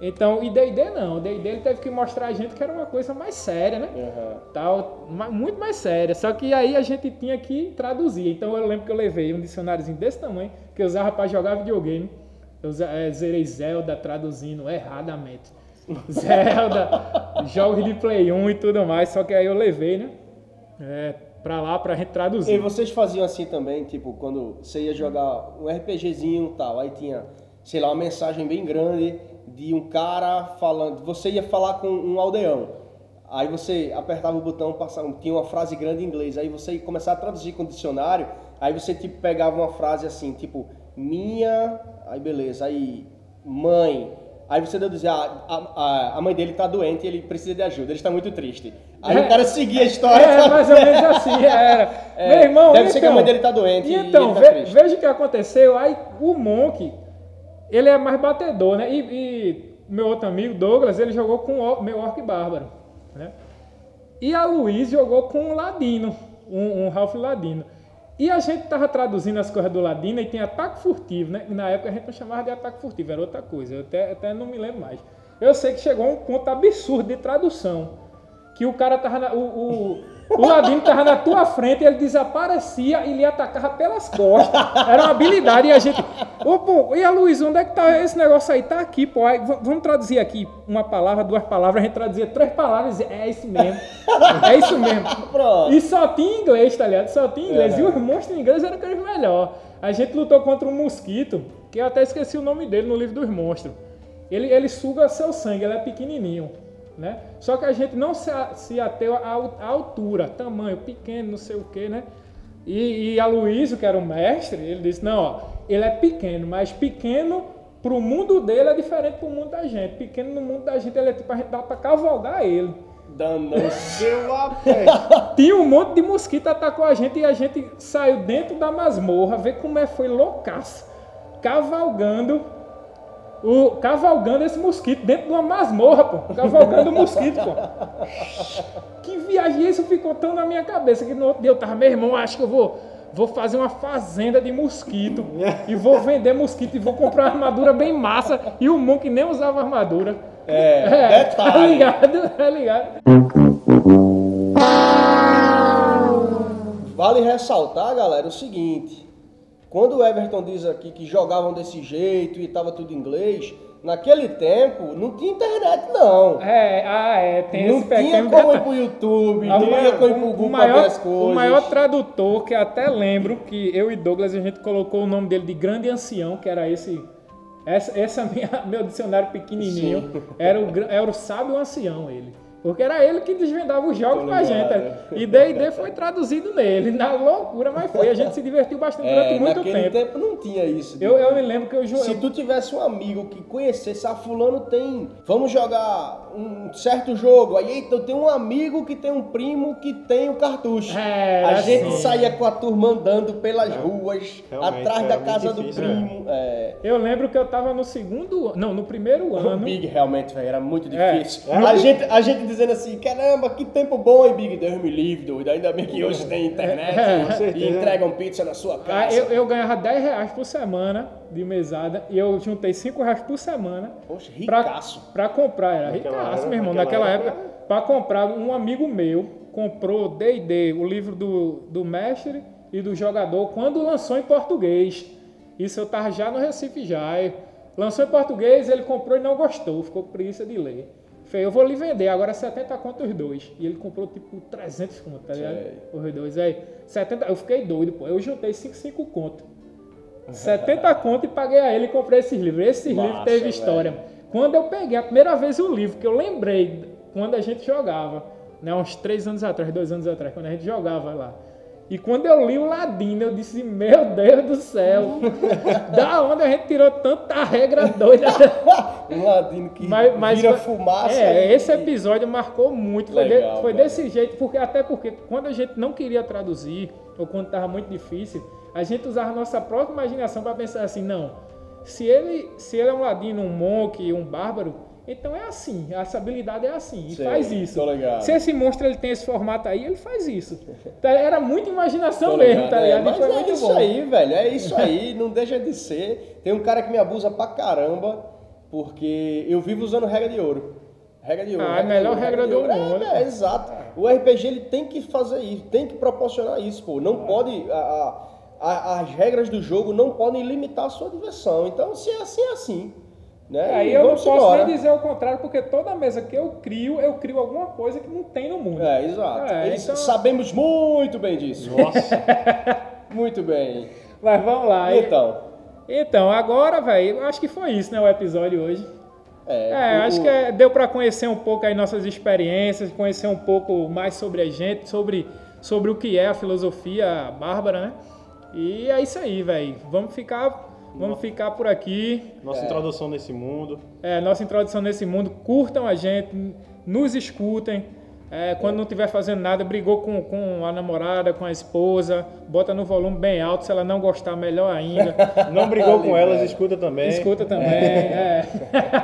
Speaker 2: Então, e D&D não, o D&D ele teve que mostrar a gente que era uma coisa mais séria, né?
Speaker 1: Aham.
Speaker 2: tal, muito mais séria. Só que aí a gente tinha que traduzir. Então eu lembro que eu levei um dicionáriozinho desse tamanho que eu usava para jogar videogame. Eu eh, zerei Zelda traduzindo erradamente. [laughs] Zelda, jogos de Play 1 e tudo mais. Só que aí eu levei, né? É, pra lá pra gente
Speaker 1: E
Speaker 2: traduzir.
Speaker 1: vocês faziam assim também, tipo, quando você ia jogar um RPGzinho e tal, aí tinha, sei lá, uma mensagem bem grande de um cara falando, você ia falar com um aldeão. Aí você apertava o botão, passava, tinha uma frase grande em inglês, aí você ia começar a traduzir com o dicionário, aí você tipo pegava uma frase assim, tipo, minha, aí beleza, aí mãe. Aí você deduzia, ah, a, a, a mãe dele tá doente e ele precisa de ajuda, ele está muito triste. Aí
Speaker 2: É.
Speaker 1: o cara seguia a história.
Speaker 2: É, mais ou menos assim, [laughs] era.
Speaker 1: É,
Speaker 2: Meu irmão,
Speaker 1: deve ser que a
Speaker 2: então-
Speaker 1: mãe dele tá doente e
Speaker 2: Então,
Speaker 1: ele tá
Speaker 2: ve-
Speaker 1: triste.
Speaker 2: veja o que aconteceu. Aí o Monk, ele é mais batedor, né? E, e meu outro amigo, Douglas, ele jogou com o meu Orc Bárbaro, né? E a Luiz jogou com o Ladino, um, um Ralph Ladino. E a gente tava traduzindo as coisas do Ladino e tem ataque furtivo, né? E na época a gente não chamava de ataque furtivo, era outra coisa. Eu até, até não me lembro mais. Eu sei que chegou a um ponto absurdo de tradução. Que o cara tava na, o, o, o Ladino tava na tua frente, ele desaparecia e lhe atacava pelas costas. Era uma habilidade e a gente. Ô, pô, e a Luiz, onde é que tá esse negócio aí? Tá aqui, pô. Aí, vamos traduzir aqui uma palavra, duas palavras, a gente traduzia três palavras e é isso mesmo. É isso mesmo.
Speaker 1: Pronto.
Speaker 2: E só tinha inglês, tá ligado? Só tinha inglês. E os monstros em inglês eram aqueles melhor. A gente lutou contra um mosquito, que eu até esqueci o nome dele no livro dos monstros. Ele, ele suga seu sangue, ele é pequenininho. Né? Só que a gente não se, se ateu à al- à altura, tamanho, pequeno, não sei o que, né? E, e a Luísio, que era o mestre, ele disse, não, ó, ele é pequeno, mas pequeno pro mundo dele é diferente pro mundo da gente. Pequeno no mundo da gente, ele é tipo, a gente dá pra cavalgar ele.
Speaker 1: Danão. [laughs]
Speaker 3: Seu a pé.
Speaker 2: Tinha um monte de mosquito atacou a gente e a gente saiu dentro da masmorra, vê como é, foi loucaço. Cavalgando, o, cavalgando esse mosquito dentro de uma masmorra, pô. Cavalgando o mosquito, pô. Que viagem, isso ficou tão na minha cabeça que no outro dia eu tava, meu irmão, acho que eu vou, vou fazer uma fazenda de mosquito e vou vender mosquito e vou comprar uma armadura bem massa. E o Monk nem usava armadura.
Speaker 1: É,
Speaker 2: Tá
Speaker 1: detalhe.
Speaker 2: ligado? Tá ligado?
Speaker 1: Vale ressaltar, galera, o seguinte. Quando o Everton diz aqui que jogavam desse jeito e tava tudo em inglês, naquele tempo não tinha internet não.
Speaker 2: É, ah, é, tem
Speaker 1: não
Speaker 2: esse
Speaker 1: tinha como ir pro YouTube,
Speaker 2: Ah,
Speaker 1: não tinha como ir pro
Speaker 2: o
Speaker 1: Google pra
Speaker 2: maior,
Speaker 1: ver as coisas.
Speaker 2: o maior tradutor, que até lembro que eu e Douglas a gente colocou o nome dele de Grande Ancião, que era esse. Essa, essa minha, [laughs] meu dicionário pequenininho. Era o, era o sábio ancião, ele. Porque era ele que desvendava os jogos pra gente.
Speaker 1: ligado.
Speaker 2: E D&D foi traduzido nele. Na loucura, mas foi. A gente se divertiu bastante
Speaker 1: É,
Speaker 2: durante muito
Speaker 1: naquele
Speaker 2: tempo.
Speaker 1: tempo. não tinha isso.
Speaker 2: Eu, eu me lembro que eu,
Speaker 1: Se
Speaker 2: eu
Speaker 1: tu tivesse um amigo que conhecesse, ah, fulano tem, vamos jogar um certo jogo, aí eita, eu tenho um amigo que tem um primo que tem o cartucho.
Speaker 2: É,
Speaker 1: a
Speaker 2: era
Speaker 1: gente
Speaker 2: assim.
Speaker 1: saía com a turma andando pelas ruas,
Speaker 3: realmente,
Speaker 1: atrás
Speaker 3: é
Speaker 1: da
Speaker 3: muito
Speaker 1: casa
Speaker 3: difícil,
Speaker 1: do primo. É.
Speaker 2: Eu lembro que eu tava no segundo. Não, no primeiro
Speaker 1: O
Speaker 2: ano.
Speaker 1: Big realmente, velho, era muito
Speaker 2: É.
Speaker 1: difícil.
Speaker 3: É.
Speaker 1: A, gente, a gente dizendo assim, caramba, que tempo bom, hein, Big? Deus me livre, doido. Ainda bem que hoje tem internet
Speaker 2: É,
Speaker 1: e- e entregam pizza na sua
Speaker 2: Ah,
Speaker 1: casa.
Speaker 2: eu, eu ganhava 10 reais por semana de mesada e eu juntei 5 reais por semana
Speaker 1: Poxa,
Speaker 2: pra,
Speaker 1: ricaço.
Speaker 2: pra comprar. Era ricaço,
Speaker 3: época-
Speaker 2: meu irmão.
Speaker 3: naquela época
Speaker 2: época, pra comprar, um amigo meu comprou D&D, o livro do, do mestre e do jogador, quando lançou em português. Isso eu tava já no Recife já. Lançou em português, ele comprou e não gostou, ficou com preguiça de ler. Falei, eu vou lhe vender, agora 70 conto os dois. E ele comprou tipo 300 conto, tá ligado? Os dois. Aí, 70, eu fiquei doido, pô. Eu juntei 5, 5 conto. 70 conto e paguei a ele e comprei esses livros. Esses
Speaker 1: Massa,
Speaker 2: livros teve
Speaker 1: velho.
Speaker 2: Quando eu peguei a primeira vez o livro, que eu lembrei quando a gente jogava, né, uns 3 anos atrás, 2 anos atrás, quando a gente jogava lá. E quando eu li o Ladino, eu disse, meu Deus do céu, [laughs] da onde a gente tirou tanta regra doida?
Speaker 1: Um ladino que
Speaker 2: Mas, mas
Speaker 1: vira fumaça.
Speaker 2: É,
Speaker 1: e-
Speaker 2: esse episódio marcou muito. Foi, de-
Speaker 1: Legal,
Speaker 2: foi desse jeito, porque até porque quando a gente não queria traduzir, ou quando estava muito difícil, a gente usava a nossa própria imaginação para pensar assim, não, se ele, se ele é um ladino, um monk, um bárbaro, então é assim, essa habilidade é assim, e
Speaker 1: Sei,
Speaker 2: faz isso. Se esse monstro ele tem esse formato aí, ele faz isso. Então, Era muita imaginação mesmo, tá
Speaker 1: é,
Speaker 2: ligado? E
Speaker 1: Mas é
Speaker 2: muito
Speaker 1: isso
Speaker 2: bom.
Speaker 1: aí, velho. É isso aí. não deixa de ser. Tem um cara que me abusa pra caramba, porque eu vivo usando regra de ouro. Regra de ouro.
Speaker 2: Ah,
Speaker 1: regra de
Speaker 2: melhor
Speaker 1: ouro,
Speaker 2: regra do mundo.
Speaker 1: É, é, exato. O RPG ele tem que fazer isso, tem que proporcionar isso, pô. Não pode. a- a- a- as regras do jogo não podem limitar a sua diversão. Então, se é assim, é assim. Né?
Speaker 2: Aí
Speaker 1: E
Speaker 2: eu não posso
Speaker 1: embora.
Speaker 2: nem dizer o contrário, porque toda mesa que eu crio, eu crio alguma coisa que não tem no mundo.
Speaker 1: É, exato.
Speaker 2: É,
Speaker 1: Eles-
Speaker 2: então-
Speaker 1: Sabemos muito bem disso.
Speaker 3: Nossa. [laughs]
Speaker 1: Muito bem.
Speaker 2: Mas vamos lá.
Speaker 1: Então,
Speaker 2: Então, agora, velho, eu acho que foi isso, né, o episódio hoje.
Speaker 1: é,
Speaker 2: É,
Speaker 1: o-
Speaker 2: acho que é- deu pra conhecer um pouco aí nossas experiências, conhecer um pouco mais sobre a gente, sobre, sobre o que é a filosofia bárbara, né? E é isso aí, velho. Vamos ficar, vamos ficar por aqui.
Speaker 3: Nossa introdução nesse mundo.
Speaker 2: É, nossa introdução nesse mundo. Curtam a gente, nos escutem. É, quando não estiver fazendo nada, brigou com, com a namorada, com a esposa, bota no volume bem alto. Se ela não gostar, melhor ainda. [laughs]
Speaker 3: Não brigou com elas, escuta também.
Speaker 2: Escuta também. é.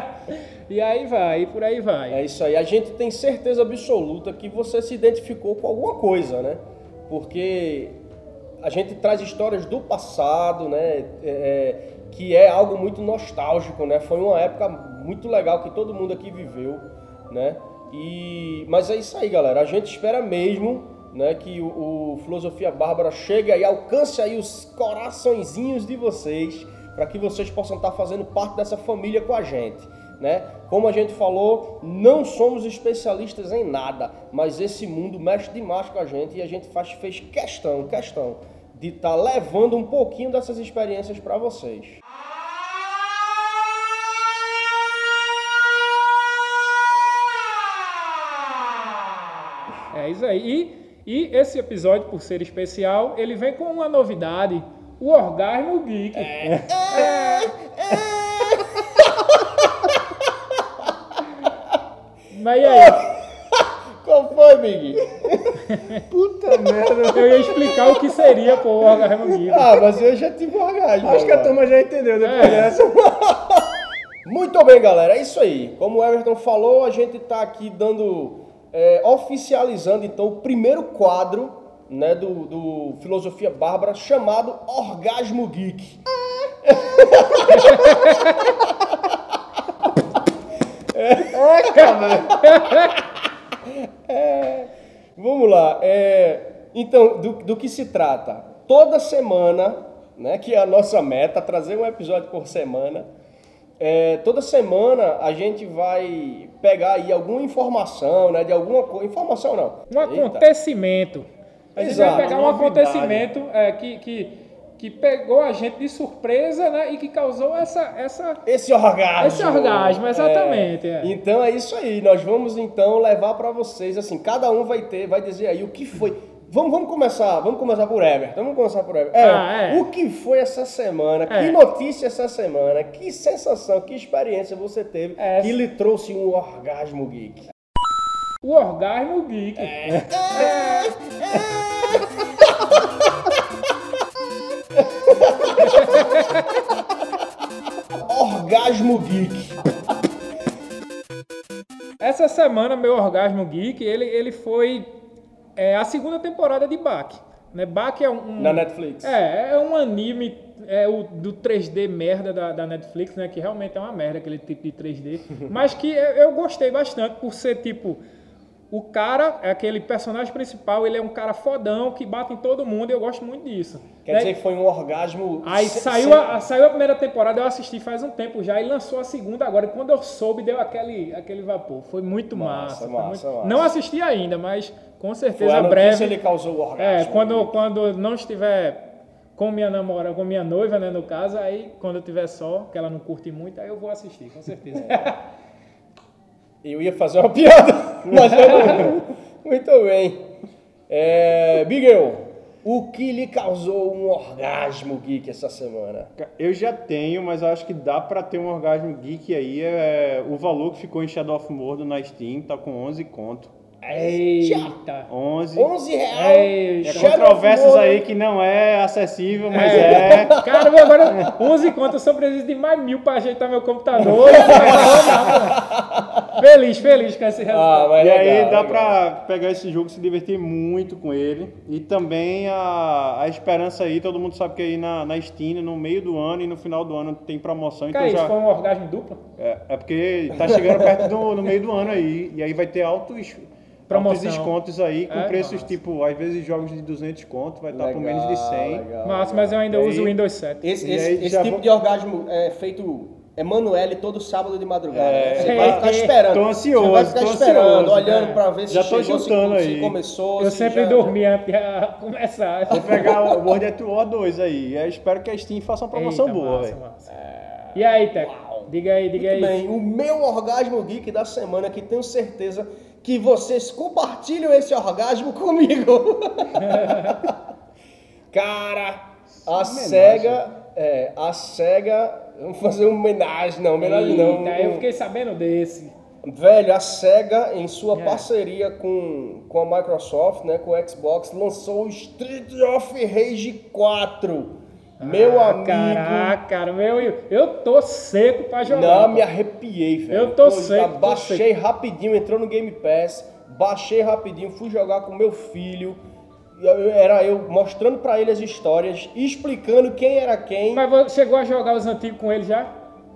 Speaker 2: [laughs] e aí vai, e por aí vai.
Speaker 1: É isso aí. A gente tem certeza absoluta que você se identificou com alguma coisa, né? Porque a gente traz histórias do passado, né? É, é, que é algo muito nostálgico, né? Foi uma época muito legal que todo mundo aqui viveu, né? E mas é isso aí, galera. A gente espera mesmo, né, que o, o Filosofia Bárbara chegue aí, alcance aí os coraçõezinhos de vocês, para que vocês possam estar fazendo parte dessa família com a gente, né? Como a gente falou, não somos especialistas em nada, mas esse mundo mexe demais com a gente e a gente faz, fez questão, questão de estar levando um pouquinho dessas experiências para vocês.
Speaker 2: É isso aí. E, e esse episódio, por ser especial, ele vem com uma novidade: o orgasmo geek. É. Mas e aí? [laughs]
Speaker 1: Qual foi, Big? [laughs]
Speaker 3: Puta merda.
Speaker 2: Eu ia explicar o que seria pô, o orgasmo geek.
Speaker 1: Ah, mas eu já tive um orgasmo.
Speaker 3: Acho que a turma já entendeu depois
Speaker 2: É.
Speaker 3: dessa. [laughs]
Speaker 1: Muito bem, galera, é isso aí. Como o Everton falou, a gente está aqui dando, é, oficializando então o primeiro quadro né, do, do Filosofia Bárbara chamado Orgasmo Geek. [laughs] É, vamos lá. é, então, do, do que se trata? Toda semana né? Que é a nossa meta, trazer um episódio por semana. É, toda semana a gente vai pegar aí alguma informação, né? De alguma coisa. Informação não.
Speaker 2: Um
Speaker 1: Eita.
Speaker 2: acontecimento. A gente
Speaker 1: Exato,
Speaker 2: vai pegar um
Speaker 3: novidade.
Speaker 2: acontecimento é, que, que, que pegou a gente de surpresa né, e que causou essa, essa,
Speaker 1: Esse orgasmo.
Speaker 2: Esse orgasmo, exatamente, é.
Speaker 1: Então é isso aí. Nós vamos então levar pra vocês assim, cada um vai ter, vai dizer aí o que foi. Vamos, vamos começar, vamos começar por Everton. Vamos começar por Everton.
Speaker 2: Ah, é.
Speaker 1: O que foi essa semana?
Speaker 2: É.
Speaker 1: Que notícia essa semana? Que sensação, que experiência você teve
Speaker 2: É.
Speaker 1: que lhe trouxe um orgasmo geek?
Speaker 2: o orgasmo geek.
Speaker 1: É. [laughs] Orgasmo geek.
Speaker 2: Essa semana, meu orgasmo geek, ele, ele foi é, a segunda temporada de Bach. Né? Bach é um, um-
Speaker 1: Na Netflix.
Speaker 2: É, é um anime é o do 3D merda da, da Netflix, né? Que realmente é uma merda aquele tipo de 3D. [laughs] mas que eu, eu gostei bastante por ser tipo. O cara, é aquele personagem principal, ele é um cara fodão que bate em todo mundo e eu gosto muito disso.
Speaker 1: Quer
Speaker 2: Né?
Speaker 1: dizer que foi um orgasmo.
Speaker 2: Aí
Speaker 1: se-
Speaker 2: saiu
Speaker 1: se-
Speaker 2: a, saiu a primeira temporada, eu assisti faz um tempo já, e lançou a segunda agora. E quando eu soube, deu aquele, aquele vapor. Foi muito
Speaker 1: Massa,
Speaker 2: massa. foi
Speaker 1: massa,
Speaker 2: muito-
Speaker 1: massa.
Speaker 2: Não assisti ainda, mas com
Speaker 1: Foi
Speaker 2: certeza
Speaker 1: a notícia
Speaker 2: breve.
Speaker 1: ele causou o orgasmo.
Speaker 2: É, quando, quando não estiver com minha namorada, com minha noiva, né, no caso, aí quando eu tiver só, que ela não curte muito, aí eu vou assistir, com certeza. [laughs]
Speaker 1: Eu ia fazer uma piada, mas eu não. Muito bem. É, Bigel, o que lhe causou um orgasmo geek essa semana?
Speaker 3: Eu já tenho, mas acho que dá pra ter um orgasmo geek aí. É, o valor que ficou em Shadow of Mordor na Steam tá com 11 conto.
Speaker 2: Eita!
Speaker 3: 11.
Speaker 1: 11 reais.
Speaker 3: É controvérsias aí que não é acessível, mas é. [laughs]
Speaker 2: Caramba, agora 11 contas, eu só preciso de mais mil pra ajeitar meu computador. [laughs] feliz, feliz com esse
Speaker 1: Ah,
Speaker 2: resultado.
Speaker 1: mas
Speaker 3: E aí
Speaker 1: legal,
Speaker 3: dá
Speaker 1: legal.
Speaker 3: pra pegar esse jogo e se divertir muito com ele. E também a, a esperança aí, todo mundo sabe que aí na, na Steam, no meio do ano e no final do ano tem promoção.
Speaker 2: Cara,
Speaker 3: Então
Speaker 2: isso
Speaker 3: já,
Speaker 2: foi um orgasmo duplo?
Speaker 3: é, é porque tá chegando perto do no meio do ano aí. E aí vai ter altos,
Speaker 2: Promoção.
Speaker 3: altos descontos aí com
Speaker 2: É,
Speaker 3: preços
Speaker 2: massa.
Speaker 3: tipo, às vezes jogos de 200 conto, vai estar por
Speaker 1: Legal,
Speaker 3: menos de 100.
Speaker 1: legal,
Speaker 2: Mas,
Speaker 1: legal.
Speaker 2: mas eu ainda
Speaker 3: E aí-
Speaker 2: uso o Windows 7.
Speaker 1: Esse, esse-
Speaker 3: aí
Speaker 1: esse tipo
Speaker 3: vou-
Speaker 1: de orgasmo é feito Emanuele todo sábado de madrugada.
Speaker 3: É.
Speaker 1: né? Você vai ficar
Speaker 2: É.
Speaker 1: esperando.
Speaker 3: Tô ansioso,
Speaker 1: Você vai ficar
Speaker 3: tô
Speaker 1: esperando,
Speaker 3: ansioso.
Speaker 1: olhando
Speaker 3: É.
Speaker 1: pra ver se
Speaker 3: Já tô
Speaker 1: chegou, se,
Speaker 3: juntando
Speaker 1: se
Speaker 3: aí.
Speaker 1: começou.
Speaker 2: Eu
Speaker 1: se
Speaker 2: sempre
Speaker 1: já-
Speaker 2: dormia de [laughs] começar.
Speaker 3: Vou pegar o World at War 2 aí. Eu espero que a Steam faça uma promoção
Speaker 2: Eita,
Speaker 3: boa,
Speaker 2: massa, massa. E aí, Teco? Diga aí, diga
Speaker 1: Muito
Speaker 2: aí.
Speaker 1: bem, o meu orgasmo geek da semana, que tenho certeza que vocês compartilham esse orgasmo comigo. [laughs] Cara, a SEGA, é, a SEGA, vamos fazer uma homenagem, não, homenagem não.
Speaker 2: Eita, eu fiquei sabendo desse.
Speaker 1: Velho, a SEGA, em sua
Speaker 2: É.
Speaker 1: parceria com, com a Microsoft, né, com o Xbox, lançou o Street of Rage 4. Meu
Speaker 2: Ah,
Speaker 1: amigo.
Speaker 2: Caraca, cara, meu, eu, tô seco pra jogar.
Speaker 1: Não, me arrepiei, velho.
Speaker 2: Eu tô
Speaker 1: Pô,
Speaker 2: seco, tô
Speaker 1: Baixei rapidinho, entrou no Game Pass, baixei rapidinho, fui jogar com meu filho. Eu- Era eu mostrando pra ele as histórias, explicando quem era quem.
Speaker 2: Mas você chegou a jogar os antigos com ele já?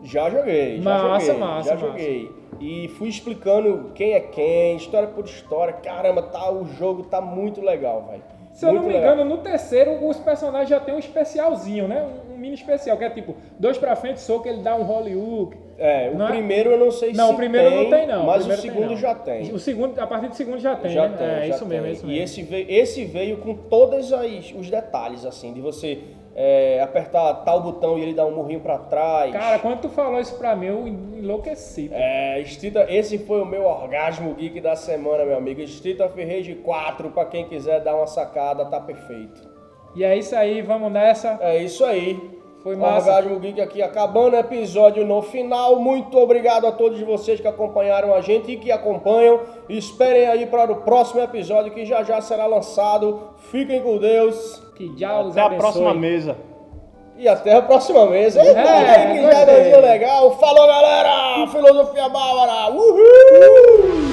Speaker 1: Já joguei, já
Speaker 2: Massa,
Speaker 1: joguei,
Speaker 2: massa,
Speaker 1: já
Speaker 2: massa.
Speaker 1: joguei. E fui explicando quem é quem, história por história. Caramba, tá, o jogo tá muito legal, velho.
Speaker 2: Se eu
Speaker 1: Muito
Speaker 2: não me
Speaker 1: legal.
Speaker 2: engano, no terceiro os personagens já tem um especialzinho, né? Um, um mini especial, que é tipo, dois pra frente, soco, ele dá um Hollywood.
Speaker 1: É, o
Speaker 2: Não é-
Speaker 1: primeiro eu não sei
Speaker 2: Não,
Speaker 1: se
Speaker 2: o primeiro
Speaker 1: tem,
Speaker 2: não tem, não.
Speaker 1: Mas o
Speaker 2: tem,
Speaker 1: segundo
Speaker 2: não.
Speaker 1: já tem.
Speaker 2: O segundo, a partir do segundo já tem,
Speaker 1: Já
Speaker 2: né?
Speaker 1: tem,
Speaker 2: é
Speaker 1: já
Speaker 2: isso mesmo,
Speaker 1: tem.
Speaker 2: é isso mesmo.
Speaker 1: E esse veio, esse veio com todos as- os detalhes, assim, de você é, apertar tal botão e ele dar um murrinho pra trás.
Speaker 2: Cara, quando tu falou isso pra mim, eu enlouqueci.
Speaker 1: É, Street, esse foi o meu orgasmo geek da semana, meu amigo. Of Rage 4, pra quem quiser dar uma sacada, tá perfeito.
Speaker 2: E é isso aí, vamos nessa.
Speaker 1: É isso aí.
Speaker 2: Foi massa.
Speaker 1: Orgasmo Geek aqui acabando o episódio no final. Muito obrigado a todos vocês que acompanharam a gente e que acompanham. Esperem aí para o próximo episódio que já já será lançado. Fiquem com Deus
Speaker 2: Que já os
Speaker 3: Até a
Speaker 2: abençoe.
Speaker 3: próxima mesa.
Speaker 1: e até a próxima vez. Eita,
Speaker 2: É,
Speaker 1: que jardim legal. Falou, galera! Filosofia Bárbara! Uhul!